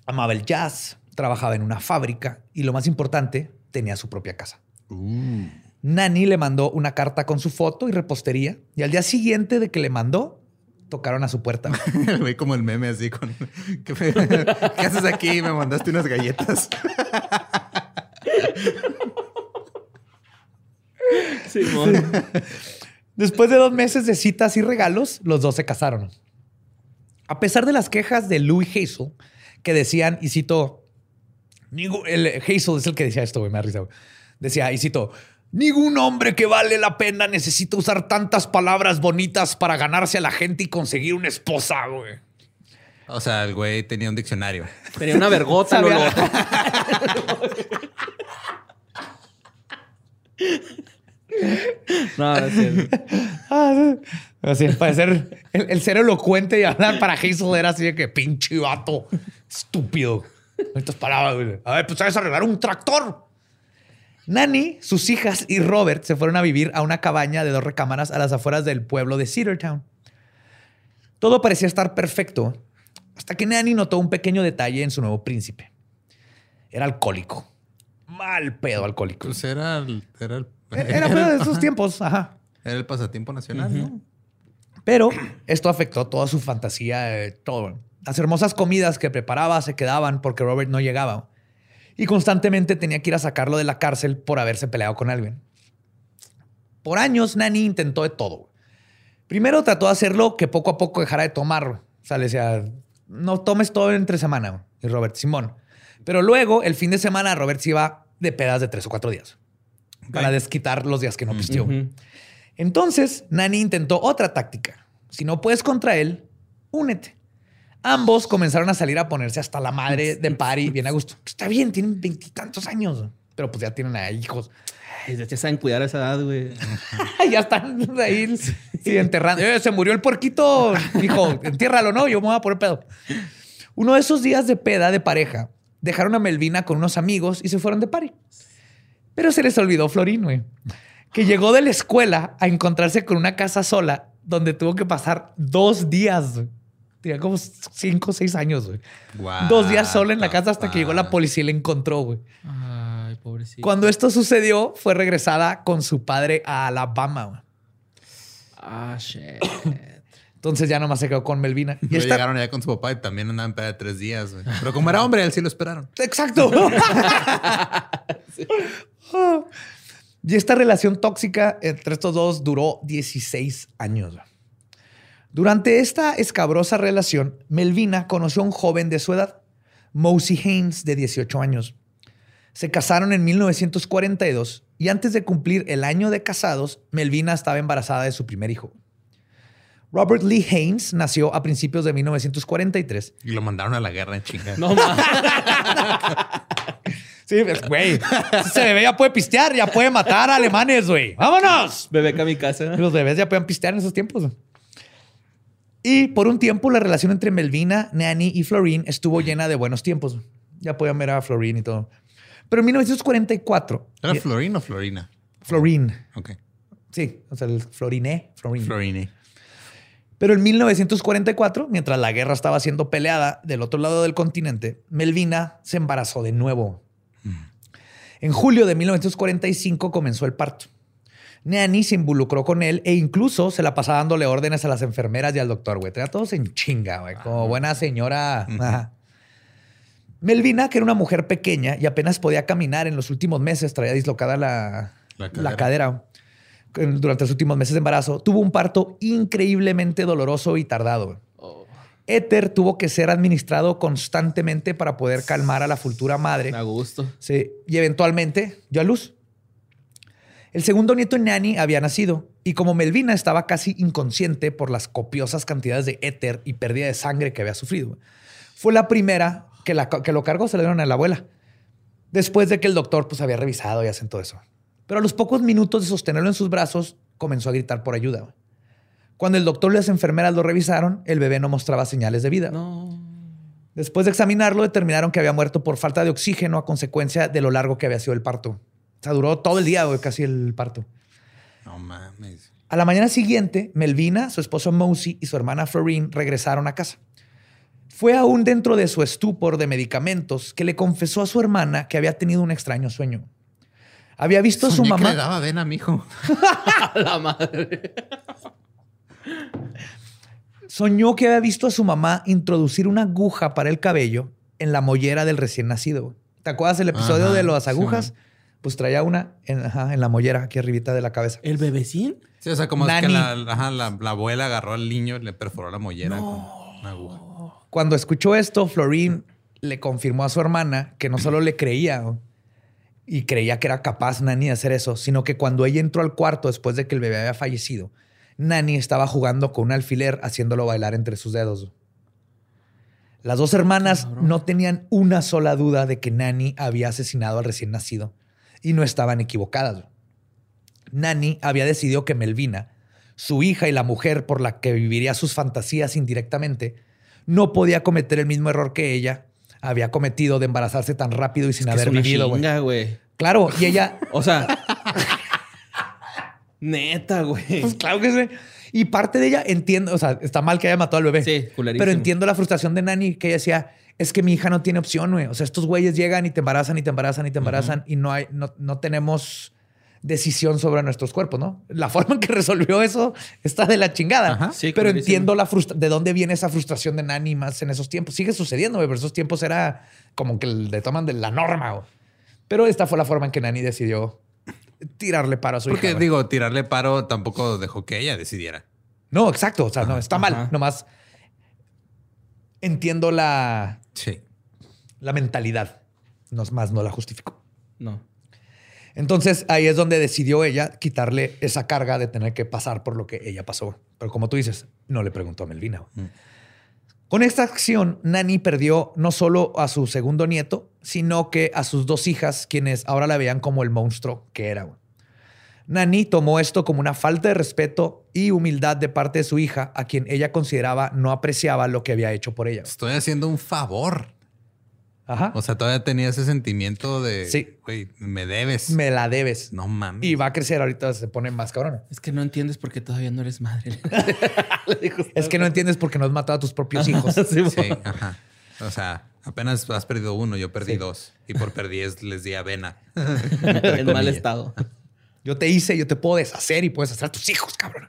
Amaba el jazz, trabajaba en una fábrica y lo más importante, tenía su propia casa. Uh. Nanny le mandó una carta con su foto y repostería y al día siguiente de que le mandó, tocaron a su puerta. <laughs> Güey como el meme así con... <laughs> ¿Qué, fe- ¿Qué haces aquí? Me mandaste unas galletas. <laughs> Simón. Después de dos meses de citas y regalos, los dos se casaron. A pesar de las quejas de Louis Hazel, que decían, y cito, "Ningú- el Hazel es el que decía esto, güey, me da risa, güey. Decía, y cito, ningún hombre que vale la pena necesita usar tantas palabras bonitas para ganarse a la gente y conseguir una esposa, güey. O sea, el güey tenía un diccionario. Tenía una vergota, Lolo. <laughs> No, no es cierto. <laughs> Ah, Así, para ser el, el ser elocuente y hablar para Hazel era así de que pinche vato estúpido. Estas palabras, güey. A ver, pues sabes arreglar un tractor. Nani, sus hijas y Robert se fueron a vivir a una cabaña de dos recámaras a las afueras del pueblo de Cedartown. Todo parecía estar perfecto hasta que Nani notó un pequeño detalle en su nuevo príncipe. Era alcohólico. Mal pedo alcohólico. Pues era el... Era, el, Era pedo de esos tiempos, ajá. Era el pasatiempo nacional, ¿no? Pero esto afectó toda su fantasía, eh, todo. Las hermosas comidas que preparaba se quedaban porque Robert no llegaba. Y constantemente tenía que ir a sacarlo de la cárcel por haberse peleado con alguien. Por años, Nani intentó de todo. Primero trató de hacerlo que poco a poco dejara de tomar. O sea, le decía, no tomes todo entre semana. Y Robert, Simón. Pero luego, el fin de semana, Robert se iba de pedas de tres o cuatro días. Para desquitar los días que no pisteó. Ujú. Entonces, Nani intentó otra táctica. Si no puedes contra él, únete. Ambos comenzaron a salir a ponerse hasta la madre de party bien a gusto. Está bien, tienen veintitantos años, pero pues ya tienen a hijos. Ay, ya saben cuidar a esa edad, güey. <laughs> ya están ahí <laughs> sí, enterrando. Eh, se murió el puerquito, hijo, entiérralo, ¿no? Yo me voy a poner pedo. Uno de esos días de peda de pareja, dejaron a Melvina con unos amigos y se fueron de party. Pero se les olvidó Florín, güey, que llegó de la escuela a encontrarse con una casa sola donde tuvo que pasar dos días. güey. Tenía como cinco o seis años, güey. What Dos días sola en la casa hasta que llegó la policía y la encontró, güey. Ay, pobrecito. Cuando esto sucedió, fue regresada con su padre a Alabama, güey. Ah, shit. Entonces ya nomás se quedó con Melvina. Y esta- llegaron allá con su papá y también andaban de tres días. Pero como era hombre, él sí lo esperaron. Exacto. <laughs> y esta relación tóxica entre estos dos duró 16 años. Durante esta escabrosa relación, Melvina conoció a un joven de su edad, Mosey Haynes, de 18 años. Se casaron en 1942 y antes de cumplir el año de casados, Melvina estaba embarazada de su primer hijo. Robert Lee Haynes nació a principios de 1943 Y lo mandaron a la guerra en chinga. No mames. <laughs> Sí, pues, güey. Ese bebé ya puede pistear, ya puede matar a alemanes, güey. ¡Vámonos! Bebé mi casa. Los bebés ya pueden pistear en esos tiempos. Y por un tiempo la relación entre Melvina, Nanny y Florine estuvo llena de buenos tiempos. Ya podían ver a Florine y todo. Pero en 1944... ¿Era Florine o Florina? Florine. Ok. Sí, o sea, el Floriné. Florine. Florine. Pero en 1944, mientras la guerra estaba siendo peleada del otro lado del continente, Melvina se embarazó de nuevo. En julio de 1945 comenzó el parto. Nanny se involucró con él e incluso se la pasaba dándole órdenes a las enfermeras y al doctor, güey. Tenía todos en chinga, güey. Como buena señora. Ajá. Melvina, que era una mujer pequeña y apenas podía caminar en los últimos meses, traía dislocada la, La la cadera. Durante los últimos meses de embarazo, tuvo un parto increíblemente doloroso y tardado. Oh, Éter tuvo que ser administrado constantemente para poder calmar a la futura madre. a gusto. Sí, y eventualmente dio a luz. El segundo nieto de Nanny había nacido y como Melvina estaba casi inconsciente por las copiosas cantidades de éter y pérdida de sangre que había sufrido, fue la primera que, la- que lo cargó, se le dieron a la abuela. Después de que el doctor pues había revisado y hacen todo eso. Pero a los pocos minutos de sostenerlo en sus brazos, comenzó a gritar por ayuda. Cuando el doctor y las enfermeras lo revisaron, el bebé no mostraba señales de vida. No. Después de examinarlo, determinaron que había muerto por falta de oxígeno a consecuencia de lo largo que había sido el parto. O sea, duró todo el día, güey, casi el parto. No mames. A la mañana siguiente, Melvina, su esposo Mosey y su hermana Florine regresaron a casa. Fue aún dentro de su estupor de medicamentos que le confesó a su hermana que había tenido un extraño sueño. Había visto a su que mamá. le daba ven a mi hijo. A <laughs> la madre. Soñó que había visto a su mamá introducir una aguja para el cabello en la mollera del recién nacido. ¿Te acuerdas el episodio Ajá, de las agujas? pues traía una en, ajá, en la mollera, aquí arribita de la cabeza. ¿El bebecín? Sí, o sea, como es que la, ajá, la- la abuela agarró al niño y le perforó la mollera con una aguja. Cuando escuchó esto, Florine le confirmó a su hermana que no solo le creía ¿no? Y creía que era capaz Nani de hacer eso, sino que cuando ella entró al cuarto después de que el bebé había fallecido, Nani estaba jugando con un alfiler haciéndolo bailar entre sus dedos. Las dos hermanas Cabrón. no tenían una sola duda de que Nani había asesinado al recién nacido y no estaban equivocadas. Nani había decidido que Melvina, su hija y la mujer por la que viviría sus fantasías indirectamente, no podía cometer el mismo error que ella había cometido de embarazarse tan rápido y sin Que es haber una vivido. güey. Claro, y ella, <laughs> O sea. <laughs> Neta, güey. pues claro que sí. Y parte de ella entiendo, o sea, está mal que haya matado al bebé. Sí, culerísimo. Pero entiendo la frustración de Nani que ella decía, es que mi hija no tiene opción, güey. O sea, estos güeyes llegan y te embarazan y te embarazan y te embarazan y no hay, no, no tenemos decisión sobre nuestros cuerpos, ¿no? La forma en que <laughs> resolvió eso está de la chingada. Ajá. Sí, pero entiendo la frustra de dónde viene esa frustración de Nani más en esos tiempos. Sigue sucediendo, pero esos tiempos era como que le toman de la norma, güey. Pero esta fue la forma en que Nani decidió tirarle paro a su Porque hija. güey. digo, tirarle paro tampoco dejó que ella decidiera. No, exacto. O sea, no, está mal. Ajá. Nomás entiendo la, Sí. la mentalidad. No es más, no la justifico. No. Entonces ahí es donde decidió ella quitarle esa carga de tener que pasar por lo que ella pasó. Pero como tú dices, no le preguntó a Melvina. Mm. Con esta acción, Nani perdió no solo a su segundo nieto, sino que a sus dos hijas, quienes ahora la veían como el monstruo que era. Nani tomó esto como una falta de respeto y humildad de parte de su hija, a quien ella consideraba no apreciaba lo que había hecho por ella. Estoy haciendo un favor. Ajá. O sea, todavía tenía ese sentimiento de, Sí. güey, me debes. Me la debes. No mames. Y va a crecer ahorita, se pone más cabrón. Es que no entiendes por qué todavía no eres madre. <laughs> Es que no entiendes por qué no has matado a tus propios hijos. Sí, Sí, ajá. O sea, apenas has perdido uno, yo perdí Sí. dos. Y por perdí es- les di avena. <laughs> en mal estado. Yo te hice, yo te puedo deshacer y puedes hacer a tus hijos, cabrón.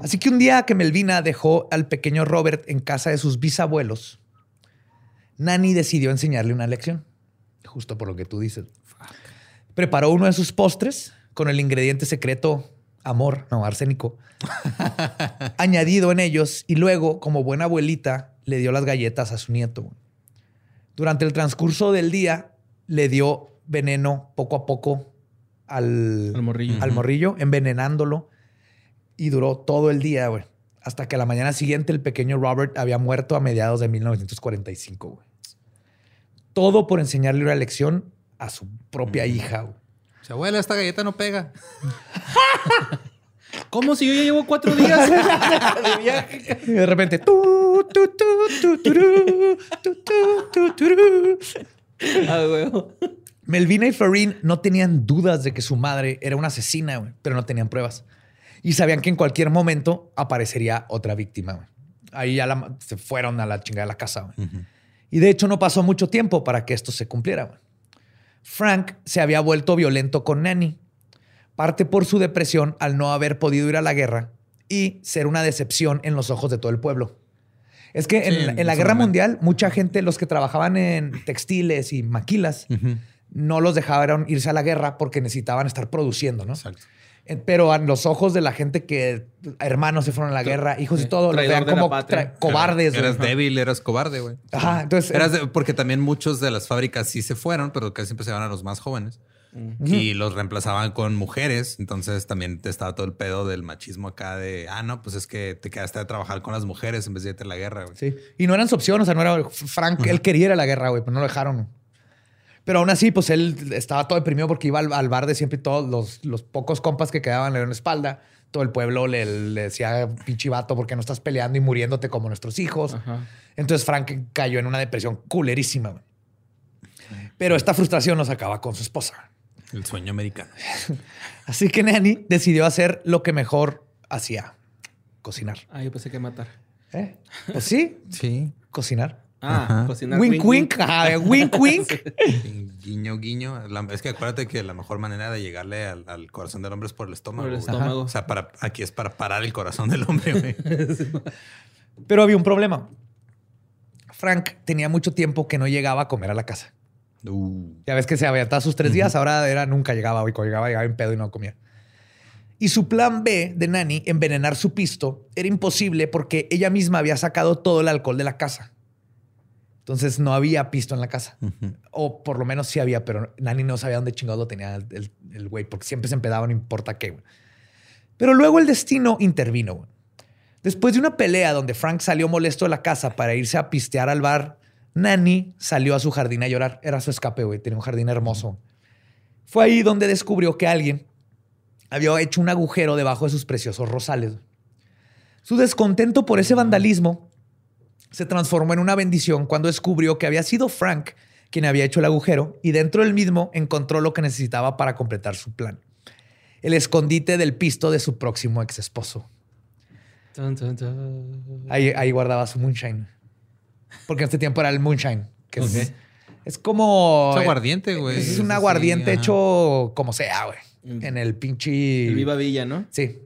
Así que un día que Melvina dejó al pequeño Robert en casa de sus bisabuelos, Nani decidió enseñarle una lección. Justo por lo que tú dices. Preparó uno de sus postres con el ingrediente secreto amor, no, arsénico, <laughs> añadido en ellos y luego, como buena abuelita, le dio las galletas a su nieto. Durante el transcurso del día, le dio veneno poco a poco al, Al morrillo. al morrillo, envenenándolo. Y duró todo el día, güey. Hasta que a la mañana siguiente el pequeño Robert había muerto a mediados de 1945, güey. Todo por enseñarle una lección a su propia hija. O sea, abuela, esta galleta no pega. <laughs> ¿Cómo si yo ya llevo cuatro días <laughs> de viaje? Y de repente. tu, tu, tu. Ah, huevo. Melvina y Florine no tenían dudas de que su madre era una asesina, güey, pero no tenían pruebas. Y sabían que en cualquier momento aparecería otra víctima. güey. Ahí ya la- se fueron a la chingada de la casa. güey. Y de hecho no pasó mucho tiempo para que esto se cumpliera. Frank se había vuelto violento con Nanny, parte por su depresión al no haber podido ir a la guerra y ser una decepción en los ojos de todo el pueblo. Es que en, la- en guerra mundial, mucha gente, los que trabajaban en textiles y maquilas, no los dejaban irse a la guerra porque necesitaban estar produciendo, ¿no? Exacto. Eh, Pero a los ojos de la gente que hermanos se fueron a la guerra, hijos y todo, los vean como cobardes. Eras débil, eras cobarde, güey. Ajá, entonces Eras de- porque también muchos de las fábricas sí se fueron, pero casi siempre se van a los más jóvenes. Y los reemplazaban con mujeres. Entonces también te estaba todo el pedo del machismo acá de, ah, no, pues es que te quedaste a trabajar con las mujeres en vez de irte a la guerra, güey. Sí. Y no eran su opción, o sea, no era Frank, él quería ir a la guerra, güey, pero no lo dejaron. Pero aún así, pues él estaba todo deprimido porque iba al, al bar de siempre y todos los, los pocos compas que quedaban le dieron la espalda. Todo el pueblo le, le decía, pinche vato, ¿por qué no estás peleando y muriéndote como nuestros hijos? Ajá. Entonces Frank cayó en una depresión culerísima. Pero esta frustración nos acaba con su esposa. El sueño americano. <laughs> Así que Nanny decidió hacer lo que mejor hacía, cocinar. Ah, yo pensé que matar. ¿Eh? Pues sí, Sí. cocinar. Ah, Ajá. cocinar. Wink, wink. Ajá, wink, wink. <laughs> Guiño, guiño. La- es que acuérdate que la mejor manera de llegarle al, al corazón del hombre es por el estómago. Por el güey. estómago. O sea, para, aquí es para parar el corazón del hombre, <laughs> güey. Pero había un problema. Frank tenía mucho tiempo que no llegaba a comer a la casa. Uh, Ya ves que se aventaba sus tres días, ahora era nunca llegaba. Y cuando llegaba, llegaba en pedo y no comía. Y su plan B de Nani, envenenar su pisto, era imposible porque ella misma había sacado todo el alcohol de la casa. Entonces no había pisto en la casa. O por lo menos sí había, pero Nani no sabía dónde chingado lo tenía el- güey, porque siempre se empedaba, no importa qué. Pero luego el destino intervino. Después de una pelea donde Frank salió molesto de la casa para irse a pistear al bar, Nani salió a su jardín a llorar. Era su escape, güey. Tenía un jardín hermoso. Fue ahí donde descubrió que alguien había hecho un agujero debajo de sus preciosos rosales. Su descontento por ese vandalismo se transformó en una bendición cuando descubrió que había sido Frank quien había hecho el agujero y dentro del mismo encontró lo que necesitaba para completar su plan. El escondite del pisto de su próximo ex esposo. Ahí, ahí guardaba su moonshine. Porque en este tiempo era el moonshine. Que es, es como... Es aguardiente, güey. Es un aguardiente hecho como sea, güey. Mm. En el pinche... El Viva Villa, ¿no? Sí.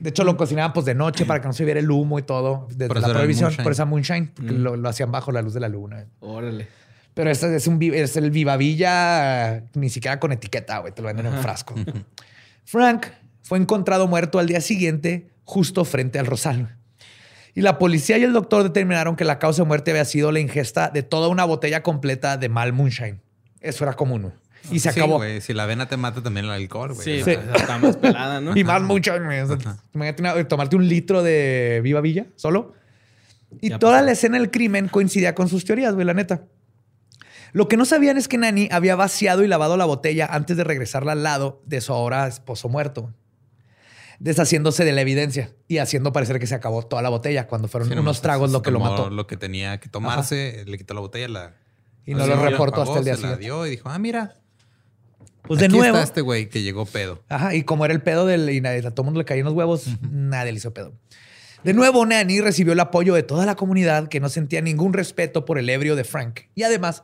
De hecho, lo cocinaban pues de noche para que no se viera el humo y todo. Desde Por la prohibición, por esa moonshine, porque Mm. lo, lo hacían bajo la luz de la luna. Órale. Pero este es, un, es el Vivavilla, ni siquiera con etiqueta, güey. Te lo venden en Ajá. frasco. Frank fue encontrado muerto al día siguiente, justo frente al rosal. Y la policía y el doctor determinaron que la causa de muerte había sido la ingesta de toda una botella completa de mal moonshine. Eso era común. Y se Sí, acabó. Si la vena te mata, también el alcohol, güey. Sí, está más pelada, ¿no? <laughs> Y más mucho. imagínate una- tomarte un litro de Viva Villa solo. Y Ya toda pasó. la escena del crimen coincidía con sus teorías, güey, la neta. Lo que no sabían es que Nani había vaciado y lavado la botella antes de regresarla al lado de su ahora esposo muerto, deshaciéndose de la evidencia y haciendo parecer que se acabó toda la botella cuando fueron sí, unos tragos lo que lo tomó mató. Lo que tenía que tomarse, le quitó la botella, la. Y no lo la reportó hasta el día se la siguiente. dio y dijo, ah, mira. Pues de aquí nuevo. está este güey que llegó pedo. Ajá, y como era el pedo del y nadie- a todo el mundo le caían los huevos, nadie le hizo pedo. De nuevo, Nanny recibió el apoyo de toda la comunidad que no sentía ningún respeto por el ebrio de Frank. Y además,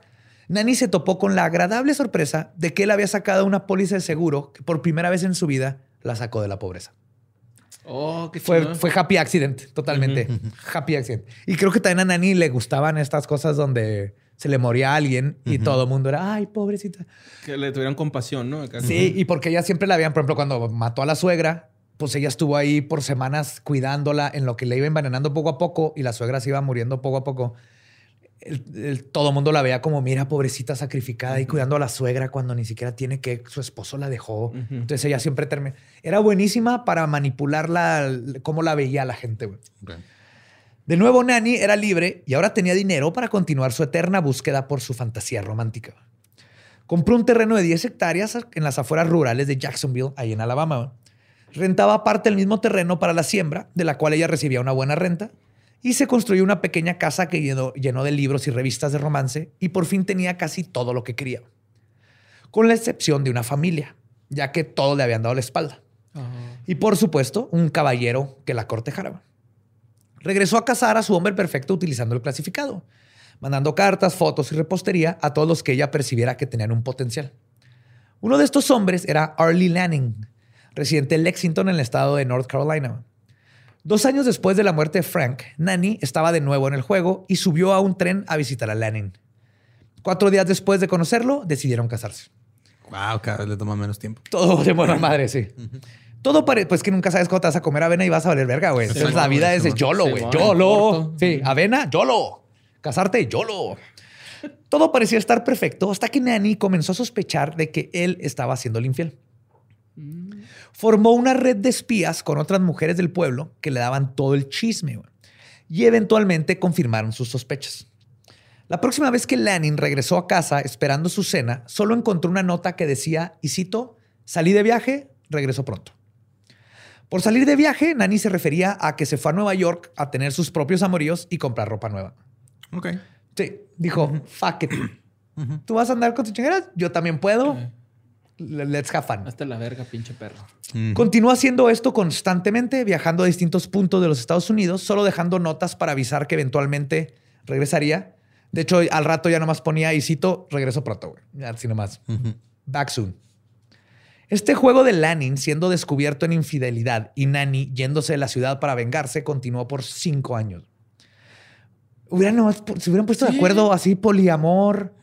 Nanny se topó con la agradable sorpresa de que él había sacado una póliza de seguro que por primera vez en su vida la sacó de la pobreza. Oh, qué Fue, fue happy accident, totalmente. Happy accident. Y creo que también a Nani le gustaban estas cosas donde se le moría a alguien y todo el mundo era, ay, pobrecita. Que le tuvieran compasión, ¿no? Acá. Sí, y porque ella siempre la habían, por ejemplo, cuando mató a la suegra, pues ella estuvo ahí por semanas cuidándola en lo que le iba envenenando poco a poco y la suegra se iba muriendo poco a poco. El- el- todo el mundo la veía como, mira, pobrecita sacrificada y cuidando a la suegra cuando ni siquiera tiene que, su esposo la dejó. Entonces ella siempre terminó. Era buenísima para manipularla, cómo la veía la gente, güey. De nuevo, Nani era libre y ahora tenía dinero para continuar su eterna búsqueda por su fantasía romántica. Compró un terreno de 10 hectáreas en las afueras rurales de Jacksonville, ahí en Alabama. Rentaba parte del mismo terreno para la siembra, de la cual ella recibía una buena renta, y se construyó una pequeña casa que llenó, llenó de libros y revistas de romance y por fin tenía casi todo lo que quería, con la excepción de una familia, ya que todos le habían dado la espalda. Y por supuesto, un caballero que la cortejara. Regresó a casar a su hombre perfecto utilizando el clasificado, mandando cartas, fotos y repostería a todos los que ella percibiera que tenían un potencial. Uno de estos hombres era Arlie Lanning, residente de Lexington en el estado de North Carolina. Dos años después de la muerte de Frank, Nanny estaba de nuevo en el juego y subió a un tren a visitar a Lanning. Cuatro días después de conocerlo, decidieron casarse. Wow, cada vez le toma menos tiempo. Todo de buena madre, sí. Todo parece, pues que nunca sabes cuándo te vas a comer avena y vas a valer verga, güey. Entonces la vida es de YOLO, güey. YOLO. Sí, avena, YOLO. Casarte, YOLO. Todo parecía estar perfecto hasta que Nanny comenzó a sospechar de que él estaba haciendo el infiel. Formó una red de espías con otras mujeres del pueblo que le daban todo el chisme y eventualmente confirmaron sus sospechas. La próxima vez que Lanning regresó a casa esperando su cena, solo encontró una nota que decía, y cito, salí de viaje, regreso pronto. Por salir de viaje, Nani se refería a que se fue a Nueva York a tener sus propios amoríos y comprar ropa nueva. Ok. Sí, dijo, fuck it. Tú vas a andar con tus chingaderas, yo también puedo. Let's have fun. Hasta la verga, pinche perro. Continuó haciendo esto constantemente, viajando a distintos puntos de los Estados Unidos, solo dejando notas para avisar que eventualmente regresaría. De hecho, al rato ya nomás ponía y cito, regreso pronto, güey. Así nomás. Back soon. Este juego de Lanning siendo descubierto en infidelidad y Nani yéndose de la ciudad para vengarse continuó por cinco años. Hubieran nomás, se hubieran puesto de acuerdo así, poliamor.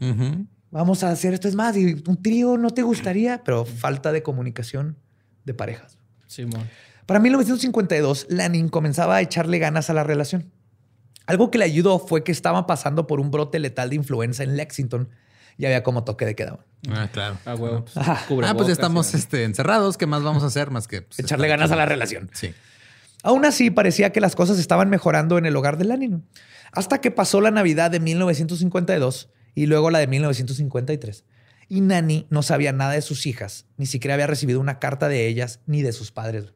Vamos a hacer esto. Es más, y un trío no te gustaría, pero falta de comunicación de parejas. Simón. Para 1952, Lanning comenzaba a echarle ganas a la relación. Algo que le ayudó fue que estaba pasando por un brote letal de influenza en Lexington y había como toque de queda. Ah, claro. Ah, huevo. Pues, ah, pues ya estamos este, encerrados. ¿Qué más vamos a hacer más que pues, echarle ganas a la relación? Sí. Aún así, parecía que las cosas estaban mejorando en el hogar de Lanning. Hasta que pasó la Navidad de 1952 y luego la de 1953. Y Nani no sabía nada de sus hijas, ni siquiera había recibido una carta de ellas ni de sus padres.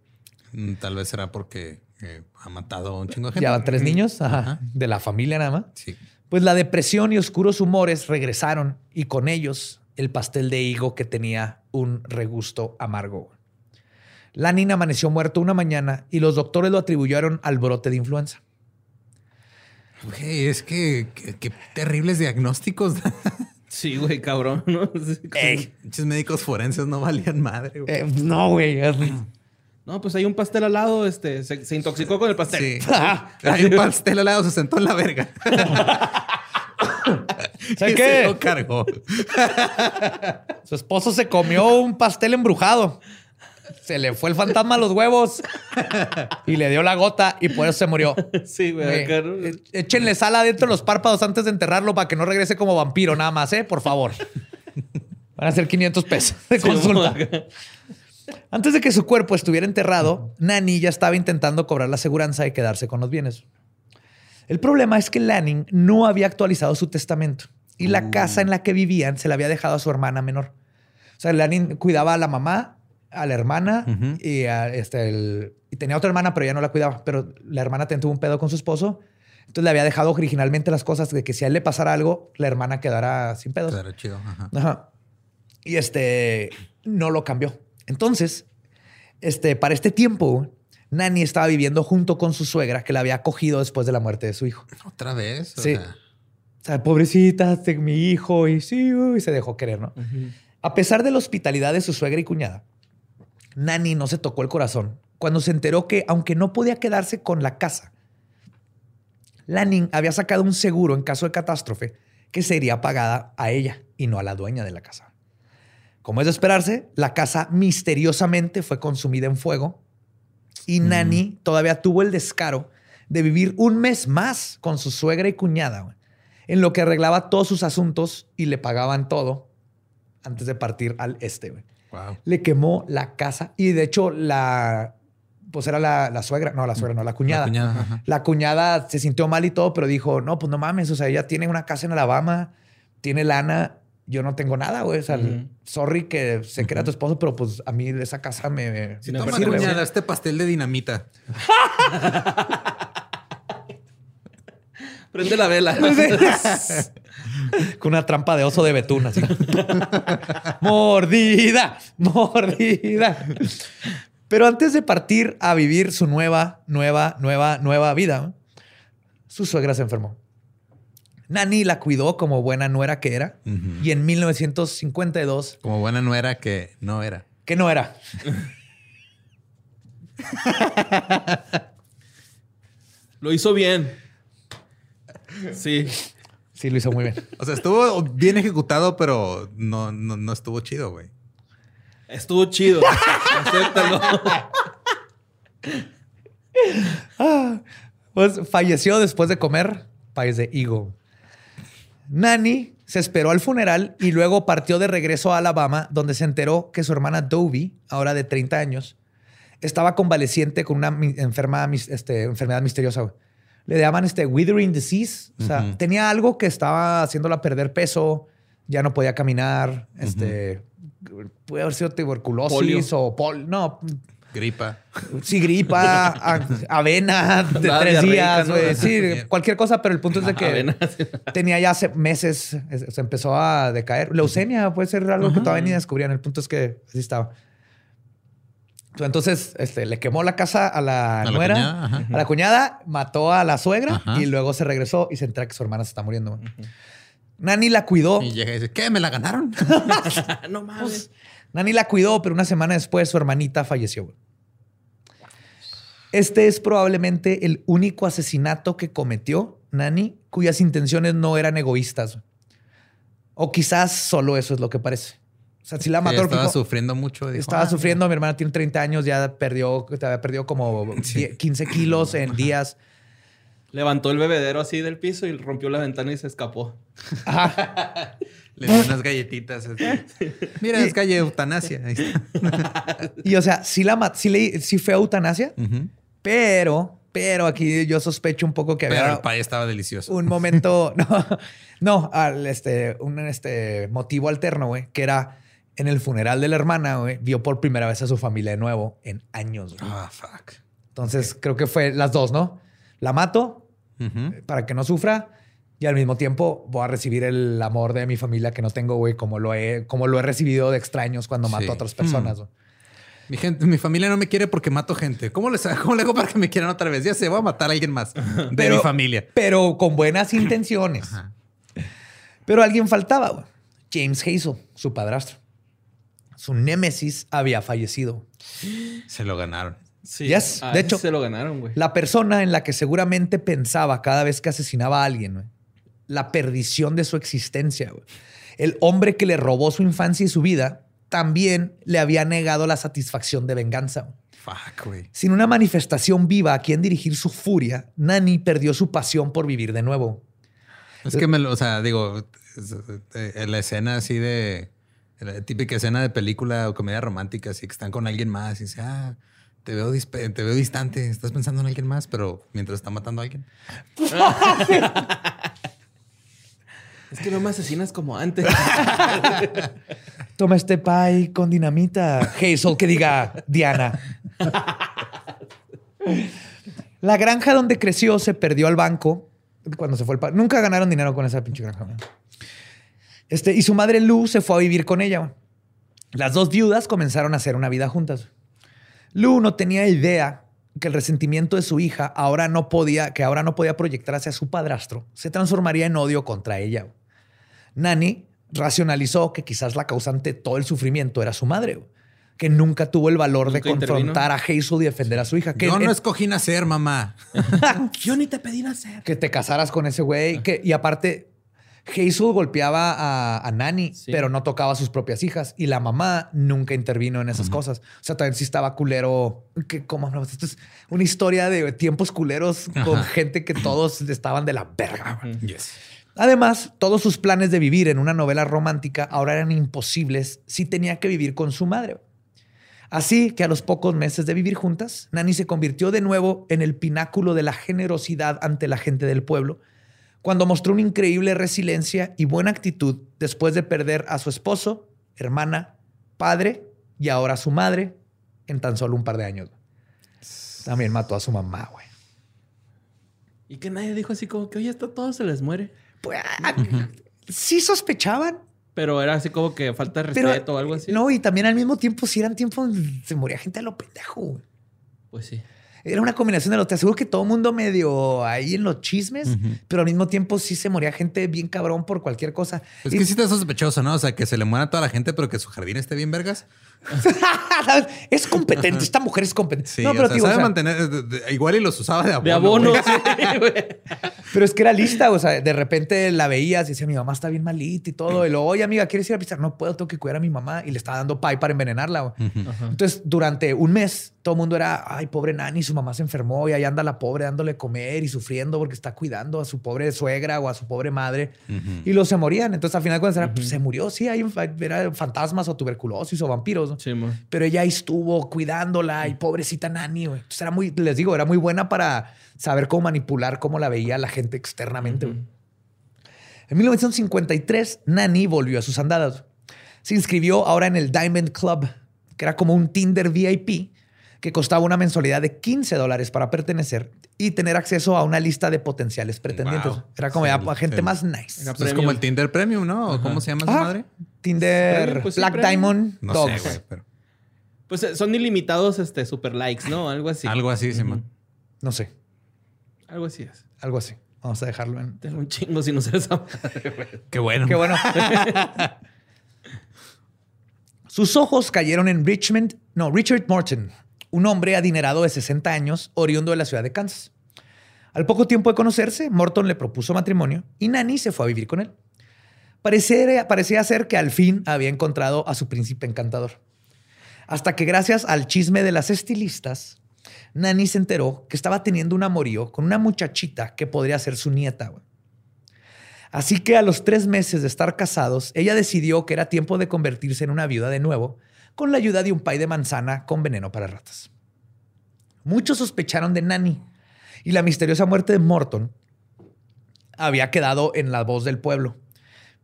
Mm, tal vez será porque eh, ha matado a un chingo de gente. Ya van tres niños de la familia nada más. Sí. Pues la depresión y oscuros humores regresaron y con ellos el pastel de higo que tenía un regusto amargo. La niña amaneció muerto una mañana y los doctores lo atribuyeron al brote de influenza. Güey, es que qué terribles diagnósticos. <laughs> Sí, güey, cabrón, ¿no? <laughs> Muchos médicos forenses no valían madre, güey. Eh, no, güey. <clears throat> No, pues hay un pastel al lado, este, se, intoxicó con el pastel. Sí. <laughs> hay un pastel al lado, se sentó en la verga. <laughs> ¿Sabes qué? Se lo cargó. <laughs> Su esposo se comió un pastel embrujado se le fue el fantasma a los huevos y le dio la gota y por eso se murió. Sí, güey. Eh, échenle sal adentro de los párpados antes de enterrarlo para que no regrese como vampiro, nada más, ¿eh? Por favor. Van a ser 500 pesos de consulta. Antes de que su cuerpo estuviera enterrado, Nani ya estaba intentando cobrar la aseguranza y quedarse con los bienes. El problema es que Lanning no había actualizado su testamento y la casa en la que vivían se la había dejado a su hermana menor. O sea, Lanning cuidaba a la mamá a la hermana y, este, y tenía otra hermana, pero ya no la cuidaba. Pero la hermana tuvo un pedo con su esposo. Entonces le había dejado originalmente las cosas de que si a él le pasara algo, la hermana quedara sin pedos. Quedara chido. Y este no lo cambió. Entonces, este, para este tiempo, Nani estaba viviendo junto con su suegra que la había acogido después de la muerte de su hijo. ¿Otra vez? sí. O sea, pobrecita, mi hijo, y sí, se dejó querer, ¿no? A pesar de la hospitalidad de su suegra y cuñada, Nani no se tocó el corazón cuando se enteró que, aunque no podía quedarse con la casa, Lanning había sacado un seguro en caso de catástrofe que sería pagada a ella y no a la dueña de la casa. Como es de esperarse, la casa misteriosamente fue consumida en fuego y Nani todavía tuvo el descaro de vivir un mes más con su suegra y cuñada, en lo que arreglaba todos sus asuntos y le pagaban todo antes de partir al este. Le quemó la casa y de hecho la pues era la, suegra, no, la suegra, no, la cuñada. La cuñada, se sintió mal y todo, pero dijo, no, pues no mames, o sea, ella tiene una casa en Alabama, tiene lana, yo no tengo nada, güey. O sea, sorry que sé que era tu esposo, pero pues a mí esa casa me, si no, sirve. Cuñada, este pastel de dinamita. <laughs> Prende la vela. <laughs> Con una trampa de oso de betún, así. <laughs> mordida, mordida. Pero antes de partir a vivir su nueva, nueva, nueva, nueva vida, su suegra se enfermó. Nani la cuidó como buena nuera que era. Y en 1952. Como buena nuera que no era. Que no era. Lo hizo bien. Sí. Sí, lo hizo muy bien. O sea, estuvo bien ejecutado, pero no, no, estuvo chido, güey. Estuvo chido. Acéptalo. Ah, pues falleció después de comer país de higo. Nani se esperó al funeral y luego partió de regreso a Alabama, donde se enteró que su hermana Dovey, ahora de 30 años, estaba convaleciente con una enferma, este, enfermedad misteriosa. Le llaman este withering disease. O sea, tenía algo que estaba haciéndola perder peso, ya no podía caminar. Este, puede haber sido tuberculosis o pol. No, Gripa. Sí, gripa, avena de tres días, Sí, cualquier cosa, pero el punto es de que tenía ya hace meses, se empezó a decaer. Leucemia puede ser algo que todavía ni descubrían. El punto es que así estaba. Entonces, este, le quemó la casa a la, nuera, a la cuñada, mató a la suegra y luego se regresó y se entera que su hermana se está muriendo. Nani la cuidó. Y llega y dice, ¿qué? ¿Me la ganaron? <laughs> no mames. Pues, Nani la cuidó, pero una semana después su hermanita falleció. Este es probablemente el único asesinato que cometió Nani cuyas intenciones no eran egoístas. O quizás solo eso es lo que parece. O sea, si la mató. estaba sufriendo mucho. estaba ah, sufriendo. Mi hermana tiene 30 años, ya perdió, había perdido como <laughs> 15 kilos en días. Levantó el bebedero así del piso y rompió la ventana y se escapó. <laughs> Le dio unas galletitas. Mira, es calle eutanasia. <laughs> y o sea, sí, la sí, fue eutanasia, pero, pero aquí yo sospecho un poco que pero había. el pay estaba delicioso. Un momento, <laughs> no, no, al este, un este motivo alterno, güey, que era en el funeral de la hermana, güey, vio por primera vez a su familia de nuevo en años. Ah, fuck. Entonces creo que fue las dos, ¿no? La mato para que no sufra y al mismo tiempo voy a recibir el amor de mi familia que no tengo, güey, como lo he, como lo he recibido de extraños cuando mato a otras personas. Mi gente, mi familia no me quiere porque mato gente. ¿Cómo, les, <laughs> ¿Cómo le hago para que me quieran otra vez? Ya sé, voy a matar a alguien más de mi familia. Pero con buenas intenciones. Pero alguien faltaba, James Hazel, su padrastro. Su némesis había fallecido. Se lo ganaron. Sí. de hecho, se lo ganaron, güey. La persona en la que seguramente pensaba cada vez que asesinaba a alguien, güey, la perdición de su existencia. El hombre que le robó su infancia y su vida también le había negado la satisfacción de venganza. Fuck, güey. Sin una manifestación viva a quien dirigir su furia, Nani perdió su pasión por vivir de nuevo. Es que me lo, o sea, digo, en la escena así de, la típica escena de película o comedia romántica, así que están con alguien más y dice, ah, te veo, te veo distante, estás pensando en alguien más, pero mientras está matando a alguien. <laughs> Es que no me asesinas como antes. <laughs> Toma este pie con dinamita. Hazel, que diga Diana. La granja donde creció se perdió al banco cuando se fue el Nunca ganaron dinero con esa pinche granja. Este, y su madre Lou se fue a vivir con ella. Las dos viudas comenzaron a hacer una vida juntas. Lou no tenía idea que el resentimiento de su hija ahora no podía, que ahora no podía proyectar hacia su padrastro, se transformaría en odio contra ella. Nani racionalizó que quizás la causante de todo el sufrimiento era su madre, que nunca tuvo el valor de confrontar a Hazel y defender a su hija. Que Yo no escogí nacer, mamá. <laughs> Yo ni te pedí nacer. Que te casaras con ese güey. y aparte, Hazel golpeaba a, Nani, pero no tocaba a sus propias hijas. Y la mamá nunca intervino en esas cosas. O sea, también sí estaba culero. Que, ¿Cómo Esto es una historia de tiempos culeros con gente que todos estaban de la verga. Además, todos sus planes de vivir en una novela romántica ahora eran imposibles si tenía que vivir con su madre. Así que a los pocos meses de vivir juntas, Nani se convirtió de nuevo en el pináculo de la generosidad ante la gente del pueblo, cuando mostró una increíble resiliencia y buena actitud después de perder a su esposo, hermana, padre y ahora a su madre en tan solo un par de años. También mató a su mamá, güey. Y que nadie dijo así como que, oye, esto todo se les muere. Pues sí sospechaban. Pero era así como que falta de respeto o algo así. No, y también al mismo tiempo, si eran tiempos, se moría gente a lo pendejo. Pues sí. Era una combinación de lo. Te aseguro que todo el mundo medio ahí en los chismes, pero al mismo tiempo sí se moría gente bien cabrón por cualquier cosa. Es que sí está sospechoso, ¿no? O sea, que se le muera a toda la gente, pero que su jardín esté bien vergas. <laughs> es competente. Esta mujer es competente. Sí, no, pero o sabe mantener. igual y los usaba de abono. De abono. <laughs> pero es que era lista. O sea, de repente la veías y decía, mi mamá está bien malita y todo. Y luego, oye, amiga, ¿quieres ir a pisar? No puedo, tengo que cuidar a mi mamá. Y le estaba dando pay para envenenarla. Entonces, durante un mes, todo el mundo era, ay, pobre Nani, su mamá se enfermó y ahí anda la pobre dándole comer y sufriendo porque está cuidando a su pobre suegra o a su pobre madre. Y los se morían. Entonces, al final, cuando era, pues, se murió, sí, hay era fantasmas o tuberculosis o vampiros. Pero ella estuvo cuidándola y pobrecita Nani. Entonces, era muy, les digo, era muy buena para saber cómo manipular, cómo la veía la gente externamente. En 1953, Nani volvió a sus andadas. Se inscribió ahora en el Diamond Club, que era como un Tinder VIP que costaba una mensualidad de 15 dólares para pertenecer y tener acceso a una lista de potenciales pretendientes. Era como ya gente más nice. es como el Tinder Premium, ¿no? ¿Cómo se llama esa madre? Tinder pues Black Diamond no Sé, güey, pero... Pues eh, son ilimitados este, super likes, ¿no? Algo así. Algo así, sí, man. No sé. Algo así es. Algo así. Vamos a dejarlo en. Tengo un chingo si no se esa Qué bueno. Qué bueno. <laughs> Sus ojos cayeron en Richmond, no, Richard Morton, un hombre adinerado de 60 años, oriundo de la ciudad de Kansas. Al poco tiempo de conocerse, Morton le propuso matrimonio y Nanny se fue a vivir con él. Parecía, parecía ser que al fin había encontrado a su príncipe encantador. Hasta que gracias al chisme de las estilistas, Nanny se enteró que estaba teniendo un amorío con una muchachita que podría ser su nieta. Así que a los tres meses de estar casados, ella decidió que era tiempo de convertirse en una viuda de nuevo con la ayuda de un pay de manzana con veneno para ratas. Muchos sospecharon de Nanny y la misteriosa muerte de Morton había quedado en la voz del pueblo.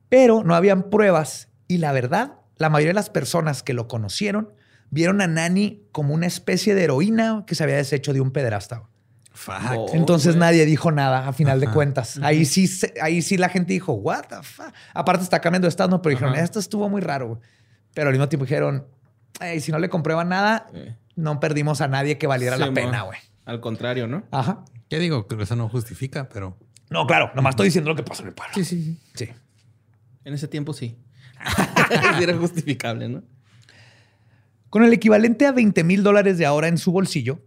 Pero no habían pruebas y la verdad, la mayoría de las personas que lo conocieron vieron a Nanny como una especie de heroína que se había deshecho de un pederasta. Entonces nadie dijo nada a final de cuentas. Ahí sí, ahí sí la gente dijo, what the fuck. Aparte está cambiando de estado, pero dijeron, esto estuvo muy raro. Pero al mismo tiempo dijeron, si no le comprueban nada, no perdimos a nadie que valiera la pena, güey. Al contrario, ¿no? Ajá. ¿Qué digo? Que eso no justifica, pero. No, claro, nomás estoy diciendo lo que pasó en el pueblo. Sí, sí, sí. En ese tiempo <laughs> sí. Era justificable, ¿no? Con el equivalente a 20 mil dólares de ahora en su bolsillo,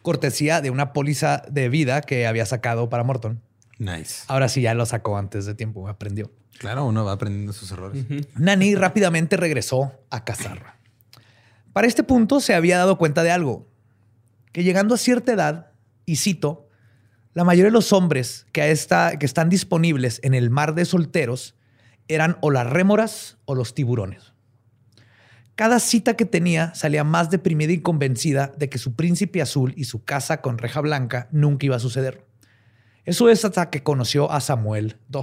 cortesía de una póliza de vida que había sacado para Morton. Nice. Ahora sí ya lo sacó antes de tiempo, aprendió. Claro, uno va aprendiendo sus errores. Nani rápidamente regresó a cazar. Para este punto se había dado cuenta de algo, que llegando a cierta edad, y cito, la mayoría de los hombres que, esta, que están disponibles en el mar de solteros eran o las rémoras o los tiburones. Cada cita que tenía salía más deprimida y convencida de que su príncipe azul y su casa con reja blanca nunca iba a suceder. Eso es hasta que conoció a Samuel II.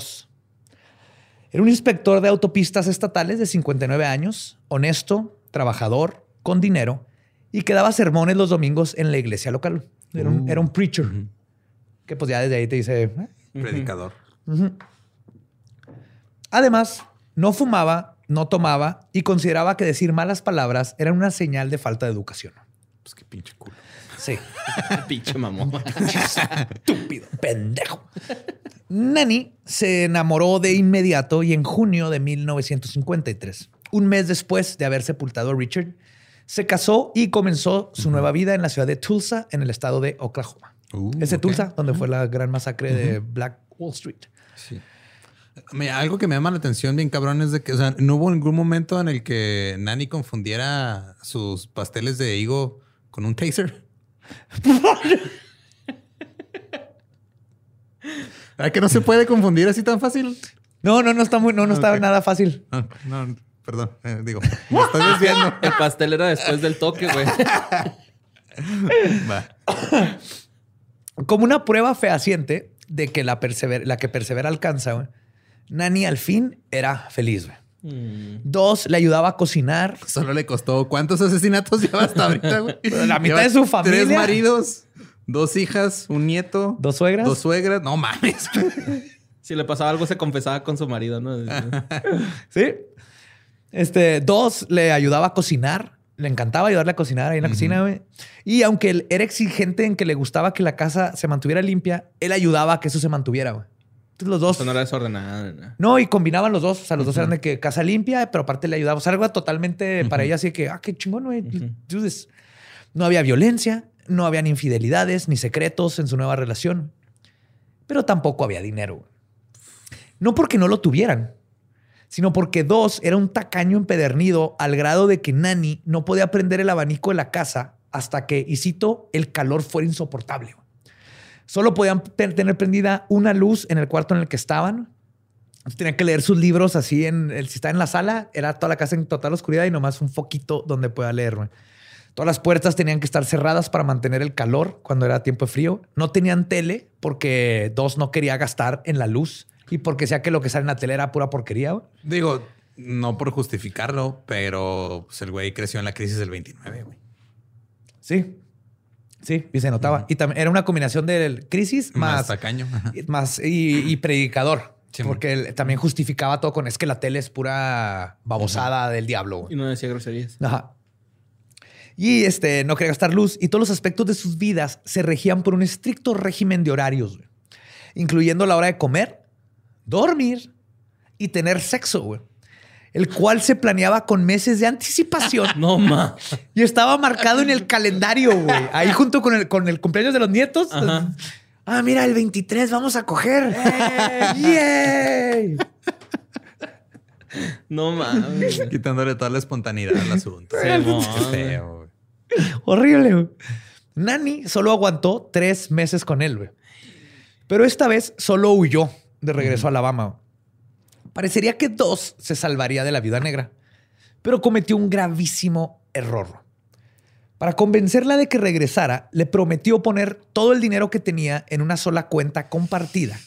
Era un inspector de autopistas estatales de 59 años, honesto, trabajador, con dinero y que daba sermones los domingos en la iglesia local. Era un, uh. preacher. Que pues ya desde ahí te dice... Eh". Predicador. Además, no fumaba, no tomaba y consideraba que decir malas palabras era una señal de falta de educación. Pues qué pinche culo. Sí. <laughs> pinche mamón. <laughs> Estúpido, pendejo. Nani se enamoró de inmediato y en junio de 1953, un mes después de haber sepultado a Richard, se casó y comenzó su nueva vida en la ciudad de Tulsa, en el estado de Oklahoma. Uh, Ese Tulsa, donde fue la gran masacre de Black Wall Street. Sí. Algo que me llama la atención bien cabrón es de que, o sea, no hubo ningún momento en el que Nani confundiera sus pasteles de higo con un taser. <laughs> ¿A que no se puede confundir así tan fácil? No, no, no está muy, no, no está nada fácil. Ah, no, Perdón, eh, digo, <laughs> me estoy desviando. <laughs> El pastel era después del toque, güey. Como una prueba fehaciente, de que la, la que persevera alcanza, güey, Nani al fin era feliz, güey. Mm. Dos, le ayudaba a cocinar. Solo le costó. ¿Cuántos asesinatos <laughs> lleva hasta ahorita, güey? La mitad de su familia. Tres maridos, dos hijas, un nieto. ¿Dos suegras? Dos suegras. No mames. si le pasaba algo, se confesaba con su marido, ¿no? sí. Este, dos, le ayudaba a cocinar. Le encantaba ayudarle a cocinar ahí en la cocina, güey. Y aunque él era exigente en que le gustaba que la casa se mantuviera limpia, él ayudaba a que eso se mantuviera, güey los dos. no era desordenada. No, y combinaban los dos. O sea, los dos eran de que casa limpia, pero aparte le ayudaba. O sea, algo totalmente para ella así que, ah, qué chingón, güey. No había violencia, no habían infidelidades ni secretos en su nueva relación. Pero tampoco había dinero. No porque no lo tuvieran, sino porque dos era un tacaño empedernido al grado de que Nani no podía prender el abanico de la casa hasta que, y cito, el calor fuera insoportable. Solo podían tener prendida una luz en el cuarto en el que estaban. Tenían que leer sus libros así en el, si está en la sala, era toda la casa en total oscuridad y nomás un foquito donde pueda leer. Todas las puertas tenían que estar cerradas para mantener el calor cuando era tiempo de frío. No tenían tele porque dos no quería gastar en la luz y porque sea que lo que sale en la tele era pura porquería. Digo, no por justificarlo, pero pues, el güey creció en la crisis del 29, güey. Sí. Sí, y se notaba. Y también era una combinación del crisis más, tacaño. Más y, predicador. porque él también justificaba todo con es que la tele es pura babosada del diablo. Y no decía groserías. Ajá. Y este no quería gastar luz. Y todos los aspectos de sus vidas se regían por un estricto régimen de horarios, incluyendo la hora de comer, dormir y tener sexo. Güey el cual se planeaba con meses de anticipación. <laughs> No ma. Y estaba marcado en el calendario, güey. Ahí junto con el, con el cumpleaños de los nietos. Ah, mira, el 23 vamos a coger. ¡Yay! No mames. Quitándole toda la espontaneidad al asunto. feo, Horrible, güey. Nani solo aguantó tres meses con él, güey. Pero esta vez solo huyó de regreso a Alabama. Parecería que Dos se salvaría de la vida negra, pero cometió un gravísimo error. Para convencerla de que regresara, le prometió poner todo el dinero que tenía en una sola cuenta compartida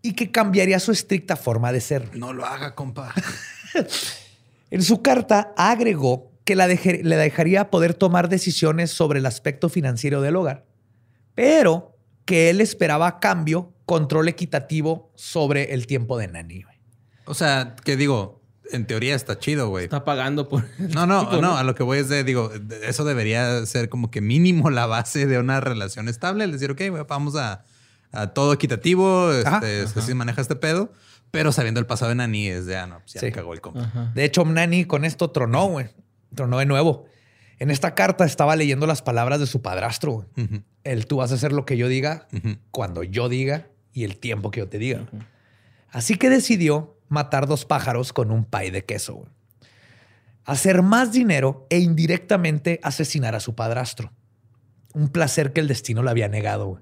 y que cambiaría su estricta forma de ser. No lo haga, compa. en su carta agregó que la le dejaría poder tomar decisiones sobre el aspecto financiero del hogar, pero que él esperaba a cambio control equitativo sobre el tiempo de Nani. O sea, que digo, en teoría está chido, güey. Está pagando por. <laughs> No, no, no. A lo que voy es de, digo, eso debería ser como que mínimo la base de una relación estable. El decir, ok, vamos a, todo equitativo, este, así maneja este pedo. Pero sabiendo el pasado de Nani es de, ah, no, pues ya cagó el compa. De hecho, Nani con esto tronó, güey. Tronó de nuevo. En esta carta estaba leyendo las palabras de su padrastro. El tú vas a hacer lo que yo diga, cuando yo diga y el tiempo que yo te diga. Así que decidió matar dos pájaros con un pay de queso. Hacer más dinero e indirectamente asesinar a su padrastro. Un placer que el destino le había negado. O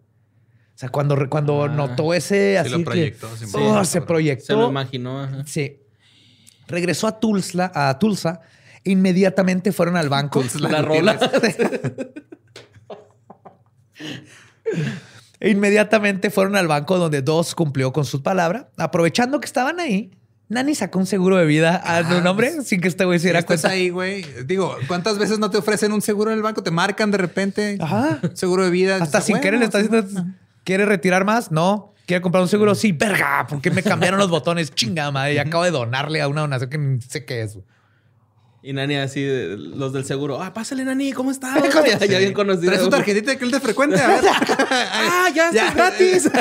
sea, cuando, cuando ah. notó ese... así lo proyectó. Oh, se proyectó. Se lo imaginó. Sí. Regresó a Tulsa, a Tulsa e inmediatamente fueron al banco. la rola. <laughs> E inmediatamente fueron al banco donde Dos cumplió con su palabra. Aprovechando que estaban ahí, Nani sacó un seguro de vida a tu nombre sin que este güey se diera cuenta. ahí, güey. Digo, ¿cuántas veces no te ofrecen un seguro en el banco? Te marcan de repente. Ajá. Seguro de vida. Hasta sin querer le estás diciendo, ¿quiere retirar más? No. ¿Quiere comprar un seguro? Sí, verga, porque me cambiaron los botones. Chinga, madre. Y acabo de donarle a una donación que ni sé qué es. Y Nani así, los del seguro. Ah, pásale, Nani, ¿cómo estás? <laughs> ya, ya, bien conocido. Traes su tarjetita que él te frecuente. A ver. <laughs> ah, ya, está gratis. <laughs>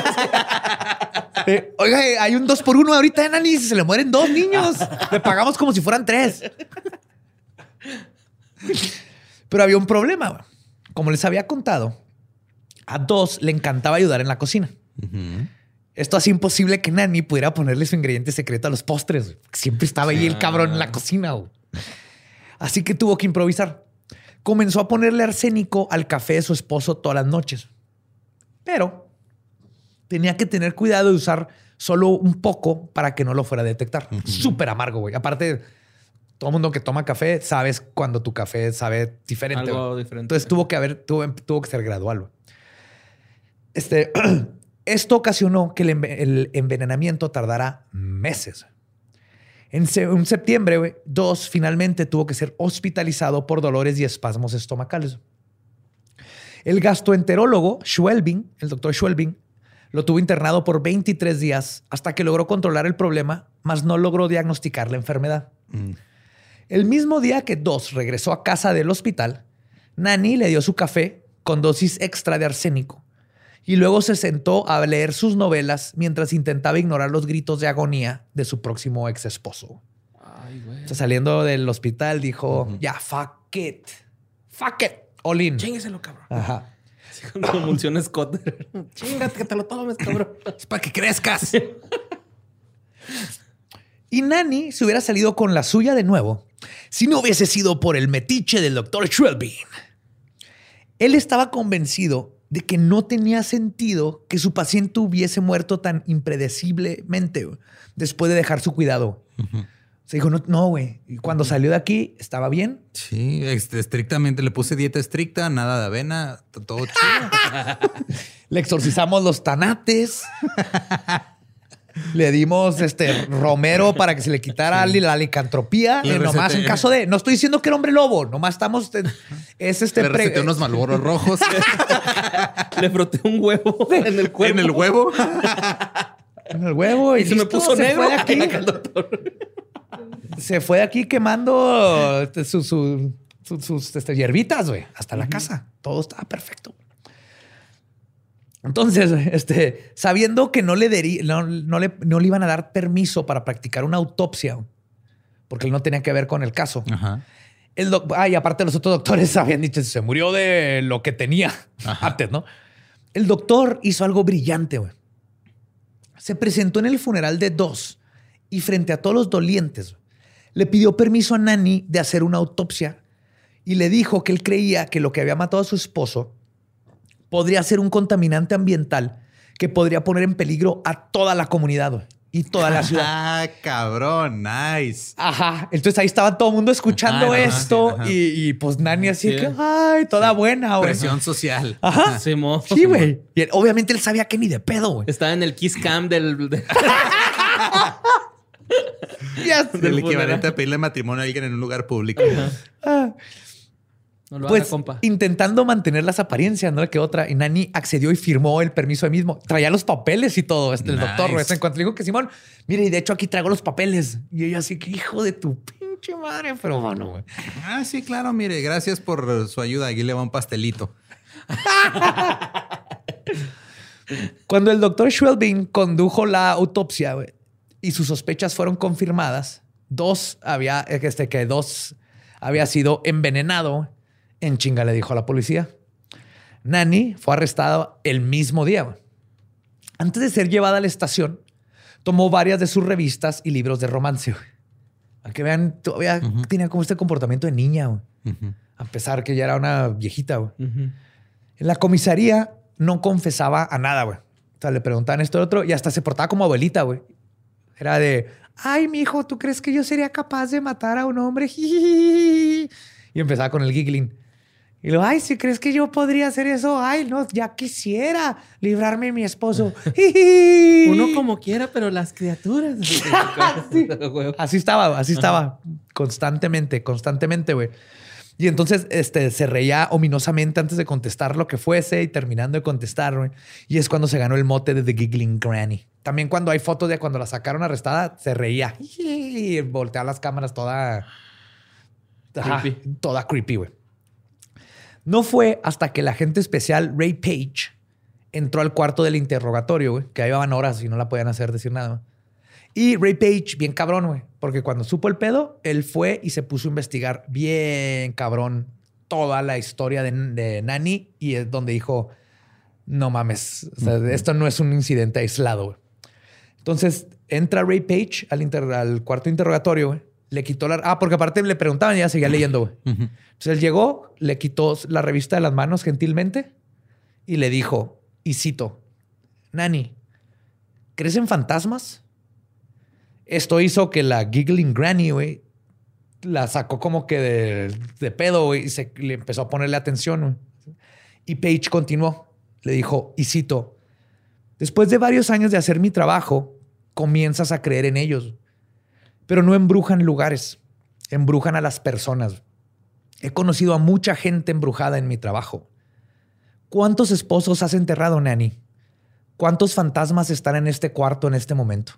Eh, oiga, hay un dos por uno ahorita, Nani. Se le mueren dos niños. Le pagamos como si fueran tres. Pero había un problema. Como les había contado, a dos le encantaba ayudar en la cocina. Esto hacía imposible que Nani pudiera ponerle su ingrediente secreto a los postres. Siempre estaba ahí el cabrón en la cocina. Así que tuvo que improvisar. Comenzó a ponerle arsénico al café de su esposo todas las noches. Pero tenía que tener cuidado de usar solo un poco para que no lo fuera a detectar. Súper amargo, güey. Aparte, todo el mundo que toma café sabes cuando tu café sabe diferente. Algo diferente. Entonces tuvo que haber, tuvo, tuvo que ser gradual. Este, <clears throat> Esto ocasionó que el, envenenamiento tardara meses. En, septiembre, Dos finalmente tuvo que ser hospitalizado por dolores y espasmos estomacales. El gastroenterólogo Schwelbing, el doctor Schwelbing, lo tuvo internado por 23 días hasta que logró controlar el problema, mas no logró diagnosticar la enfermedad. Mm. El mismo día que Dos regresó a casa del hospital, Nani le dio su café con dosis extra de arsénico y luego se sentó a leer sus novelas mientras intentaba ignorar los gritos de agonía de su próximo ex esposo. saliendo del hospital dijo, ya, fuck it. Fuck it. Olin. Chingueselo, cabrón. Ajá. Así con convulsiones Scott. <laughs> Chingate que te lo tomes, cabrón. es para que crezcas. y Nani se hubiera salido con la suya de nuevo si no hubiese sido por el metiche del doctor Schwelbein. Él estaba convencido de que no tenía sentido que su paciente hubiese muerto tan impredeciblemente después de dejar su cuidado. Se dijo, no, güey. y cuando salió de aquí, ¿estaba bien? Sí, este, estrictamente le puse dieta estricta, nada de avena, todo chido. <laughs> le exorcizamos los tanates. <laughs> Le dimos este romero para que se le quitara la licantropía. Eh, nomás en caso de. No estoy diciendo que era hombre lobo, nomás estamos. es este. Le receté unos malboros rojos. <laughs> le froté un huevo en el cuerpo. En el huevo. en el huevo. Y, se me puso negro. Fue aquí. <laughs> se fue de aquí quemando este, sus, este, hierbitas, güey, hasta la casa. Todo estaba perfecto. Entonces, <laughs> este, sabiendo que no le, no, le, no le iban a dar permiso para practicar una autopsia, porque él no tenía que ver con el caso. Ajá. El ah, y aparte los otros doctores <laughs> habían dicho, se murió de lo que tenía <laughs> antes, ¿no? El doctor hizo algo brillante, güey. Se presentó en el funeral de dos y frente a todos los dolientes, le pidió permiso a Nani de hacer una autopsia y le dijo que él creía que lo que había matado a su esposo podría ser un contaminante ambiental que podría poner en peligro a toda la comunidad y toda la ciudad. <laughs> Ah, cabrón, nice. Ajá. Entonces ahí estaba todo el mundo escuchando esto y, pues Nani así que, ay, toda buena, güey. Presión social. Ajá. <laughs> Sí, güey. Y obviamente él sabía que ni de pedo, güey. Estaba en el kiss cam del. <laughs> El equivalente a pedirle matrimonio a alguien en un lugar público. Ah. Pues intentando mantener las apariencias, no que otra. Y Nani accedió y firmó el permiso él mismo. Traía los papeles y todo. Este, el doctor. En cuanto le dijo que Simón, mire, y de hecho aquí traigo los papeles. Y ella así que hijo de tu pinche madre, pero bueno, güey. Ah, sí, claro, mire, gracias por su ayuda. Aquí le va un pastelito. <laughs> Cuando el doctor Schwelbin condujo la autopsia, güey, y sus sospechas fueron confirmadas. Dos había, este, que dos había sido envenenado. En chinga le dijo a la policía. Nani fue arrestado el mismo día. Antes de ser llevada a la estación, tomó varias de sus revistas y libros de romance. A que vean, todavía tenía como este comportamiento de niña, a pesar que ya era una viejita. En la comisaría no confesaba a nada, güey. O sea, le preguntaban esto y otro y hasta se portaba como abuelita, güey. Era de, ay, mi hijo, ¿tú crees que yo sería capaz de matar a un hombre? <laughs> Y empezaba con el giggling. Y lo, ay, si crees que yo podría hacer eso, ay, no, ya quisiera librarme de mi esposo. <laughs> Uno <laughs> como quiera, pero las criaturas. <laughs> Así estaba, así estaba, constantemente, constantemente, güey. Y entonces este, se reía ominosamente antes de contestar lo que fuese y terminando de contestar. Y es cuando se ganó el mote de The Giggling Granny. También cuando hay fotos de cuando la sacaron arrestada, se reía y voltea las cámaras toda. creepy. toda creepy, güey. No fue hasta que el agente especial Ray Page entró al cuarto del interrogatorio, güey, que ahí van horas y no la podían hacer decir nada. Y Ray Page, bien cabrón, güey. Porque cuando supo el pedo, él fue y se puso a investigar bien cabrón toda la historia de, de Nani y es donde dijo, no mames, esto no es un incidente aislado. Entonces entra Ray Page al, al cuarto interrogatorio, güey. Le quitó la... Ah, porque aparte le preguntaban y ya seguía leyendo, güey. Entonces él llegó, le quitó la revista de las manos gentilmente y le dijo, y cito, Nani, ¿crees en fantasmas? Esto hizo que la Giggling Granny, güey, la sacó como que de, pedo, güey, y se le empezó a ponerle atención. Y Paige continuó. Le dijo, y cito, Después de varios años de hacer mi trabajo, comienzas a creer en ellos. Pero no embrujan lugares, embrujan a las personas. He conocido a mucha gente embrujada en mi trabajo. ¿Cuántos esposos has enterrado, Nani? ¿Cuántos fantasmas están en este cuarto en este momento?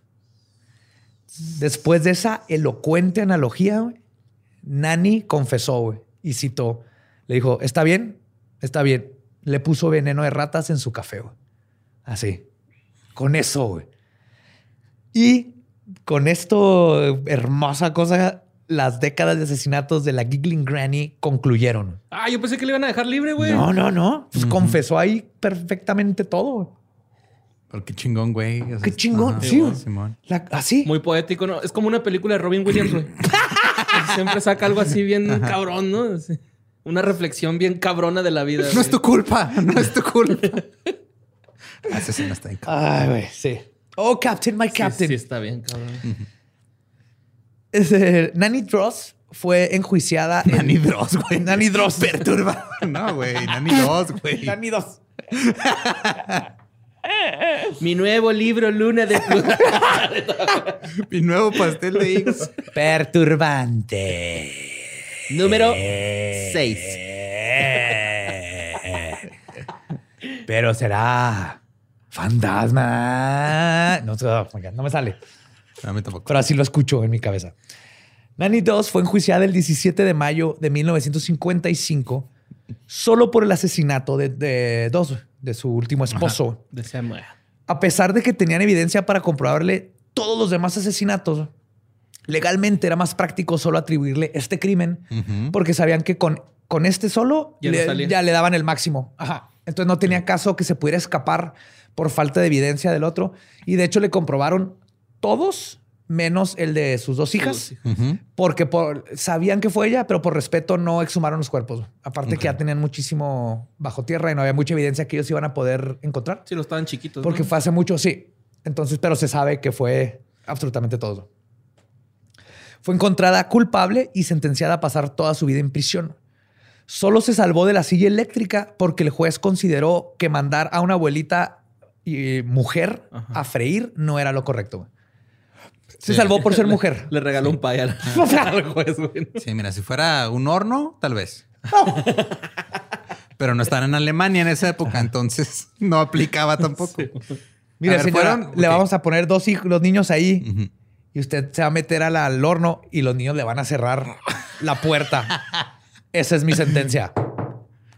Después de esa elocuente analogía, Nani confesó y citó. Le dijo, ¿está bien? Está bien. Le puso veneno de ratas en su café. Así. Con eso. Y con esto, hermosa cosa, las décadas de asesinatos de la Giggling Granny concluyeron. Ah, yo pensé que le iban a dejar libre, güey. No, no, no. Pues confesó ahí perfectamente todo. Pero qué chingón, güey. qué chingón. sí, así. Muy poético, ¿no? Es como una película de Robin Williams, güey. <laughs> Siempre saca algo así bien cabrón, ¿no? Una reflexión bien cabrona de la vida. No es tu culpa, no es tu culpa. <laughs> Asesino está en Ay, güey, sí. Oh, Captain, my Captain. Sí, está bien, cabrón. <laughs> Nanny Dross fue enjuiciada. Nanny Dross, güey. Nanny Dross. Perturba. <laughs> No, güey. Nanny Dross, güey. Nanny Dross. <laughs> Mi nuevo libro, Luna de Mi nuevo pastel de higos. Perturbante. Número 6. Pero será fantasma. No, no me sale. Pero así lo escucho en mi cabeza. Nanny 2 fue enjuiciada el 17 de mayo de 1955 solo por el asesinato de, de Dos, de su último esposo. de A pesar de que tenían evidencia para comprobarle todos los demás asesinatos, legalmente era más práctico solo atribuirle este crimen porque sabían que con, con este solo ya le, ya le, daban el máximo. Ajá. Entonces no tenía caso que se pudiera escapar por falta de evidencia del otro. Y de hecho le comprobaron todos menos el de sus dos hijas, porque sabían que fue ella, pero por respeto no exhumaron los cuerpos. Aparte que ya tenían muchísimo bajo tierra y no había mucha evidencia que ellos iban a poder encontrar. Sí, lo estaban chiquitos. Porque fue hace mucho, sí. Entonces, pero se sabe que fue absolutamente todo. Fue encontrada culpable y sentenciada a pasar toda su vida en prisión. Solo se salvó de la silla eléctrica porque el juez consideró que mandar a una abuelita y mujer a freír no era lo correcto. Se salvó por ser <laughs> mujer. Le regaló un pay al, <laughs> juez, Sí, mira, si fuera un horno, tal vez. <laughs> Pero no están en Alemania en esa época, entonces no aplicaba tampoco. Mira, señora, le vamos a poner dos hijos, los niños ahí y usted se va a meter al horno y los niños le van a cerrar la puerta. Esa es mi sentencia.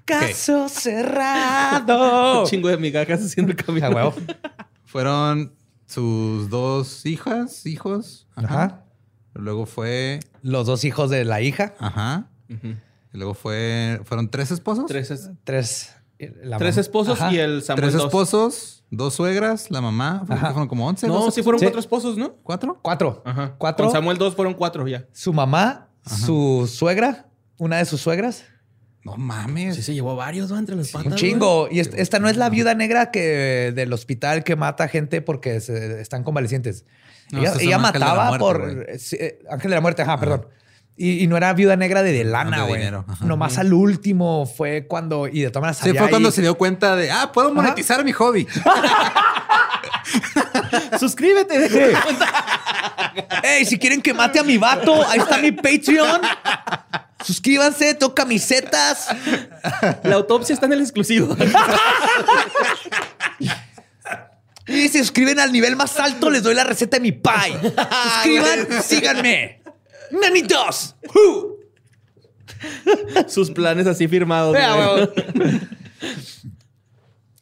Caso cerrado. Un chingo de migajas haciendo el camino. Fueron sus dos hijas, hijos. Ajá. Luego fue. Los dos hijos de la hija. Ajá. Y luego fue. ¿Fueron tres esposos? Tres. Tres. tres esposos y el Samuel. Tres esposos, dos. suegras, la mamá. Fueron como once. No, sí fueron cuatro esposos, ¿no? ¿Cuatro? Cuatro. Ajá. Cuatro. Con Samuel dos fueron cuatro ya. Su mamá, su suegra, una de sus suegras no mames. Sí, se llevó varios ¿no? entre los patas. Un chingo. Y esta, no es la viuda negra que del hospital que mata gente porque están convalecientes. ella, mataba por. Eh, ángel de la muerte, ajá, perdón. Y, no era viuda negra de, de lana, güey. Nomás al último fue cuando. Y de todas maneras. Sí, fue cuando se dio cuenta de. Ah, puedo monetizar mi hobby. <laughs> Suscríbete. <laughs> Ey, si quieren que mate a mi vato, ahí está mi Patreon. Suscríbanse, tengo camisetas. La autopsia está en el exclusivo. Y si suscriben al nivel más alto, les doy la receta de mi pie. Suscriban, síganme. Nanitos. Sus planes así firmados.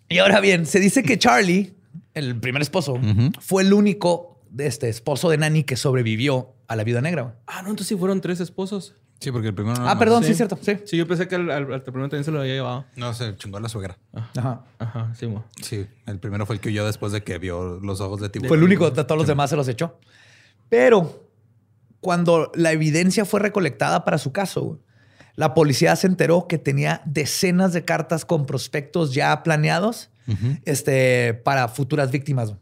y ahora bien, se dice que Charlie, el primer esposo, fue el único de este esposo de Nani que sobrevivió a la vida negra. Ah, no, entonces sí fueron tres esposos. Sí, porque el primero no. Ah, perdón, sí, es cierto. Sí. sí, yo pensé que al, primero también se lo había llevado. No, se chingó a la suegra. Ah. Ajá. Ajá, sí, Sí, el primero fue el que huyó después de que vio los ojos de tiburón. Fue el único, de todos los demás se los echó. Pero cuando la evidencia fue recolectada para su caso, la policía se enteró que tenía decenas de cartas con prospectos ya planeados este, para futuras víctimas. O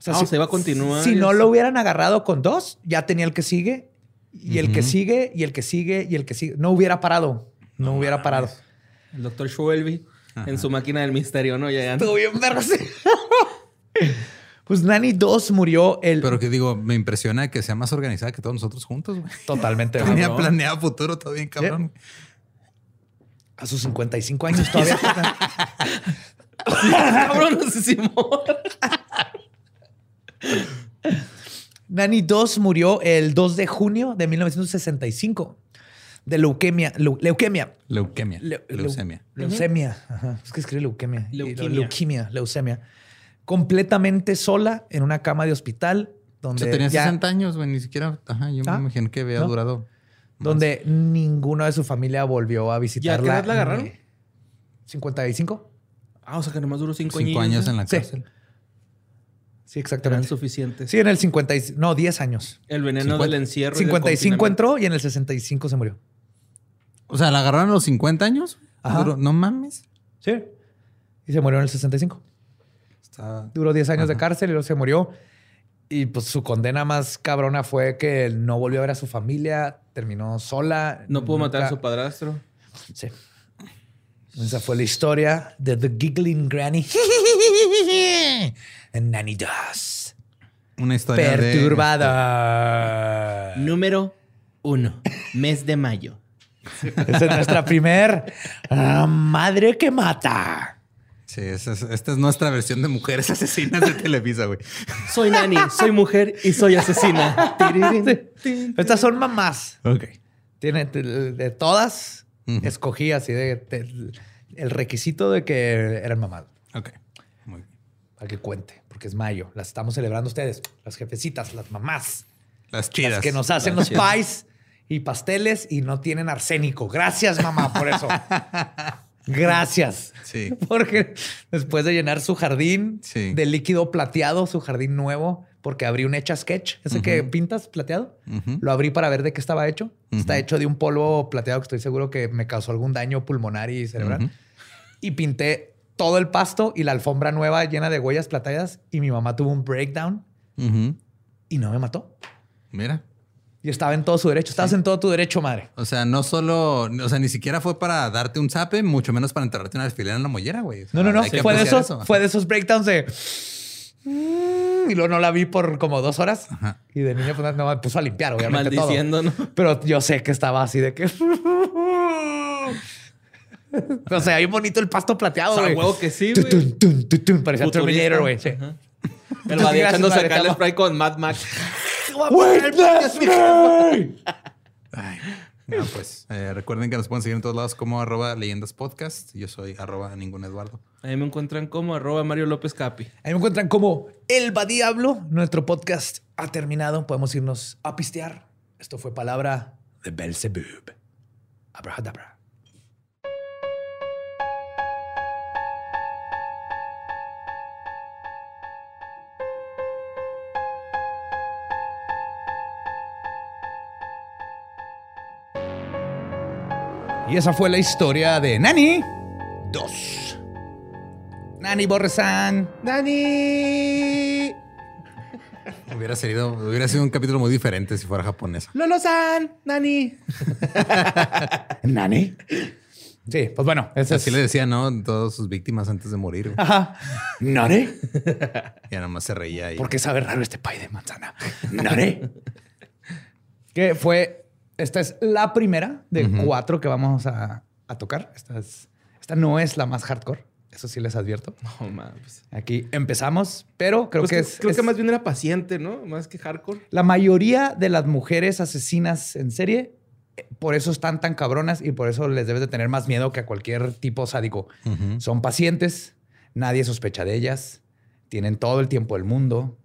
sea, ah, se iba a continuar. Si no lo hubieran agarrado con dos, ya tenía el que sigue y el que sigue, y el que sigue, y el que sigue. No hubiera parado. No, hubiera parado. El doctor Schwelby en su máquina del misterio, ¿no? Ya, Estuvo bien <laughs> Pues Nani 2 murió el. Pero que digo, me impresiona que sea más organizada que todos nosotros juntos, güey. Totalmente. Tenía planeado futuro todo bien, cabrón. A sus 55 años todavía. <laughs> <laughs> cabrón, asesino. Nani 2 murió el 2 de junio de 1965 de leuquemia. leuquemia. Leuquemia. leucemia. Leucemia. Es que escribe leuquemia. Leuquemia. Leucemia. Completamente sola en una cama de hospital. Donde tenía 60 años, güey. Ni siquiera. Ajá, yo me ah, imagino que había durado. Donde ninguno de su familia volvió a visitarla. ¿Y a qué edad la agarraron? 55. Ah, o sea que nomás duró 5 años. 5 años en la cárcel. Sí, exactamente. suficientes. Sí, en el 50, no, 10 años. El veneno del encierro. 55 entró y en el 65 se murió. O sea, ¿la agarraron a los 50 años? no mames. Sí. Y se murió en el 65. Duró 10 años de cárcel y luego se murió. Y pues su condena más cabrona fue que no volvió a ver a su familia, terminó sola. No pudo matar a su padrastro. Sí. Esa fue la historia de The Giggling Granny <laughs> and Nanny Does. Una historia perturbada. Número uno, mes de mayo. Esa es nuestra primer ah, madre que mata. Sí, esta es nuestra versión de mujeres asesinas de Televisa, güey. Soy Nani, soy mujer y soy asesina. <laughs> Estas son mamás. Ok. Tiene de, todas, escogí así de, el requisito de que eran mamás. Ok. Muy bien. Para que cuente, porque es mayo. Las estamos celebrando ustedes, las jefecitas, las mamás. Las chidas. Las que nos hacen los pies y pasteles y no tienen arsénico. Gracias, mamá, por eso. <laughs> Gracias. Sí. <laughs> Porque después de llenar su jardín de líquido plateado, su jardín nuevo, porque abrí un Hecha Sketch, ese que pintas plateado, lo abrí para ver de qué estaba hecho. Está hecho de un polvo plateado que estoy seguro que me causó algún daño pulmonar y cerebral. Y pinté todo el pasto y la alfombra nueva llena de huellas plateadas y mi mamá tuvo un breakdown y no me mató. Mira. Y estaba en todo su derecho. Estabas en todo tu derecho, madre. O sea, no solo, o sea, ni siquiera fue para darte un zape, mucho menos para enterrarte una alfiler en la mollera, güey. no, no, no. Fue de, esos, fue de esos breakdowns de. Y luego no la vi por como dos horas. Y de niña pues, no, me puso a limpiar, obviamente. Maldiciendo, ¿no? Pero yo sé que estaba así de que. o sea, hay un bonito el pasto plateado, güey. huevo que sí, güey. Parecía Terminator, güey. Sí. El va echándose acá el spray con Mad Max. <laughs> <laughs> Ay, no, pues eh, recuerden que nos pueden seguir en todos lados como arroba leyendas podcast. Yo soy arroba ningún Eduardo. Ahí me encuentran como arroba Mario López Capi. Ahí me encuentran como Elba Diablo. Nuestro podcast ha terminado. Podemos irnos a pistear. Esto fue palabra de Belzebub. Abrahadabra. Y esa fue la historia de Nani 2. Nani Borresan. Nani. Hubiera sido, hubiera sido un capítulo muy diferente si fuera japonesa. Lolo-san, Nani. <laughs> Nani. Sí, pues bueno. Así le decía, ¿no? Todas sus víctimas antes de morir. Ajá. ¿Nani? <laughs> Ya nada más se reía ahí. ¿Por qué sabe raro este pay de manzana? <laughs> ¿Nani? que fue esta es la primera de cuatro que vamos a, tocar. Esta, esta no es la más hardcore. Eso sí les advierto. No mames. Aquí empezamos, pero creo pues que, es. Creo que más bien era paciente, ¿no? Más que hardcore. La mayoría de las mujeres asesinas en serie, eh, por eso están tan cabronas y por eso les debes de tener más miedo que a cualquier tipo sádico. Son pacientes, nadie sospecha de ellas, tienen todo el tiempo del mundo.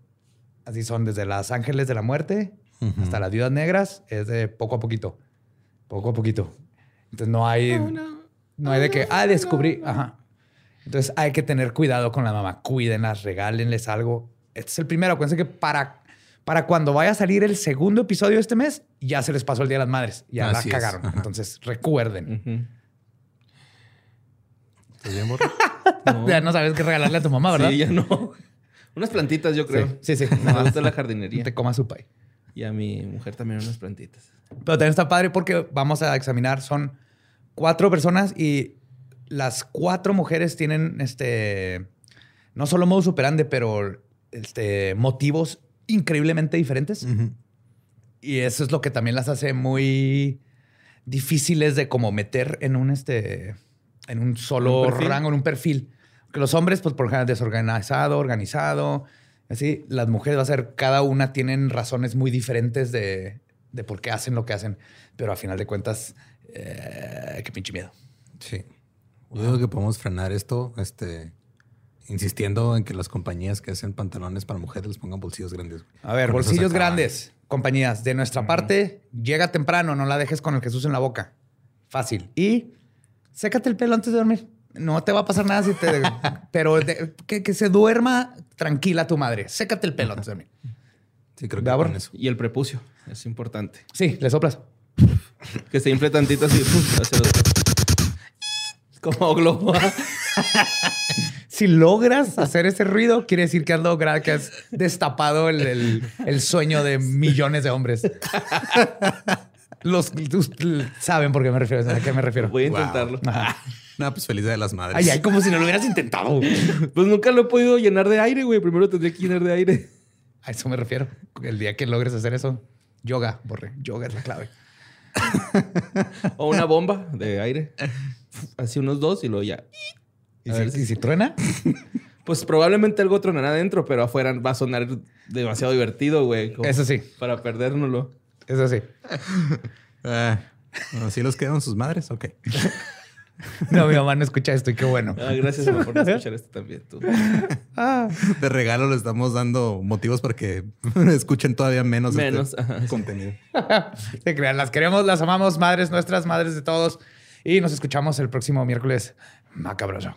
Así son desde las ángeles de la muerte hasta las viudas negras es de poco a poquito. Poco a poquito. Entonces no hay. Oh, no. hay de que, ah, descubrí. Ajá. Entonces hay que tener cuidado con la mamá. Cuídenlas, regálenles algo. Este es el primero. Acuérdense que para, para cuando vaya a salir el segundo episodio de este mes, ya se les pasó el Día de las Madres. Ya la cagaron. Entonces recuerden. <laughs> Ya no sabes qué regalarle a tu mamá, ¿verdad? Sí, ya no. <laughs> Unas plantitas, yo creo. Sí, sí. Me gusta la jardinería. te comas su pay. Y a mi mujer también unas plantitas. Pero también está padre porque vamos a examinar, son cuatro personas y las cuatro mujeres tienen este, no solo modo superante, pero este, motivos increíblemente diferentes. Y eso es lo que también las hace muy difíciles de como meter en un este en un solo rango, en un perfil. Que los hombres, pues por ejemplo, desorganizado, organizado. Así, las mujeres va a ser, cada una tienen razones muy diferentes de, de por qué hacen lo que hacen. Pero a final de cuentas, eh, qué pinche miedo. Sí. Yo digo que podemos frenar esto, este, insistiendo en que las compañías que hacen pantalones para mujeres les pongan bolsillos grandes. A ver, bolsillos grandes, compañías. De nuestra parte, llega temprano, no la dejes con el Jesús en la boca. Fácil. Y sécate el pelo antes de dormir. No te va a pasar nada si te. <laughs> pero que, se duerma tranquila tu madre. Sécate el pelo antes de dormir. Sí, creo que con eso. Y el prepucio es importante. Sí, le soplas. que se infle tantito así. Como globo. <laughs> si logras hacer ese ruido, quiere decir que has logrado, que has destapado el, sueño de millones de hombres. <laughs> Los saben por qué me refiero, a qué me refiero. Voy a intentarlo. No, pues feliz de las madres. Ay, ay, como si no lo hubieras intentado. Pues nunca lo he podido llenar de aire, güey. Primero tendría que llenar de aire. A eso me refiero. El día que logres hacer eso, yoga, borre. Yoga es la clave. o una bomba de aire. Así unos dos y luego ya. ¿Y si, truena? Pues probablemente algo tronará adentro, pero afuera va a sonar demasiado divertido, güey. Eso sí. Para perdérnoslo. Eso sí. <laughs> Ah, ¿Así los quedan sus madres? Ok. <laughs> <laughs> No, mi mamá no escucha esto y qué bueno. Ah, gracias por <laughs> escuchar esto también. Tú. Ah. De regalo le estamos dando motivos para que <laughs> escuchen todavía menos, este contenido. Se crean, las queremos, las amamos, madres nuestras, madres de todos. Y nos escuchamos el próximo miércoles macabroso.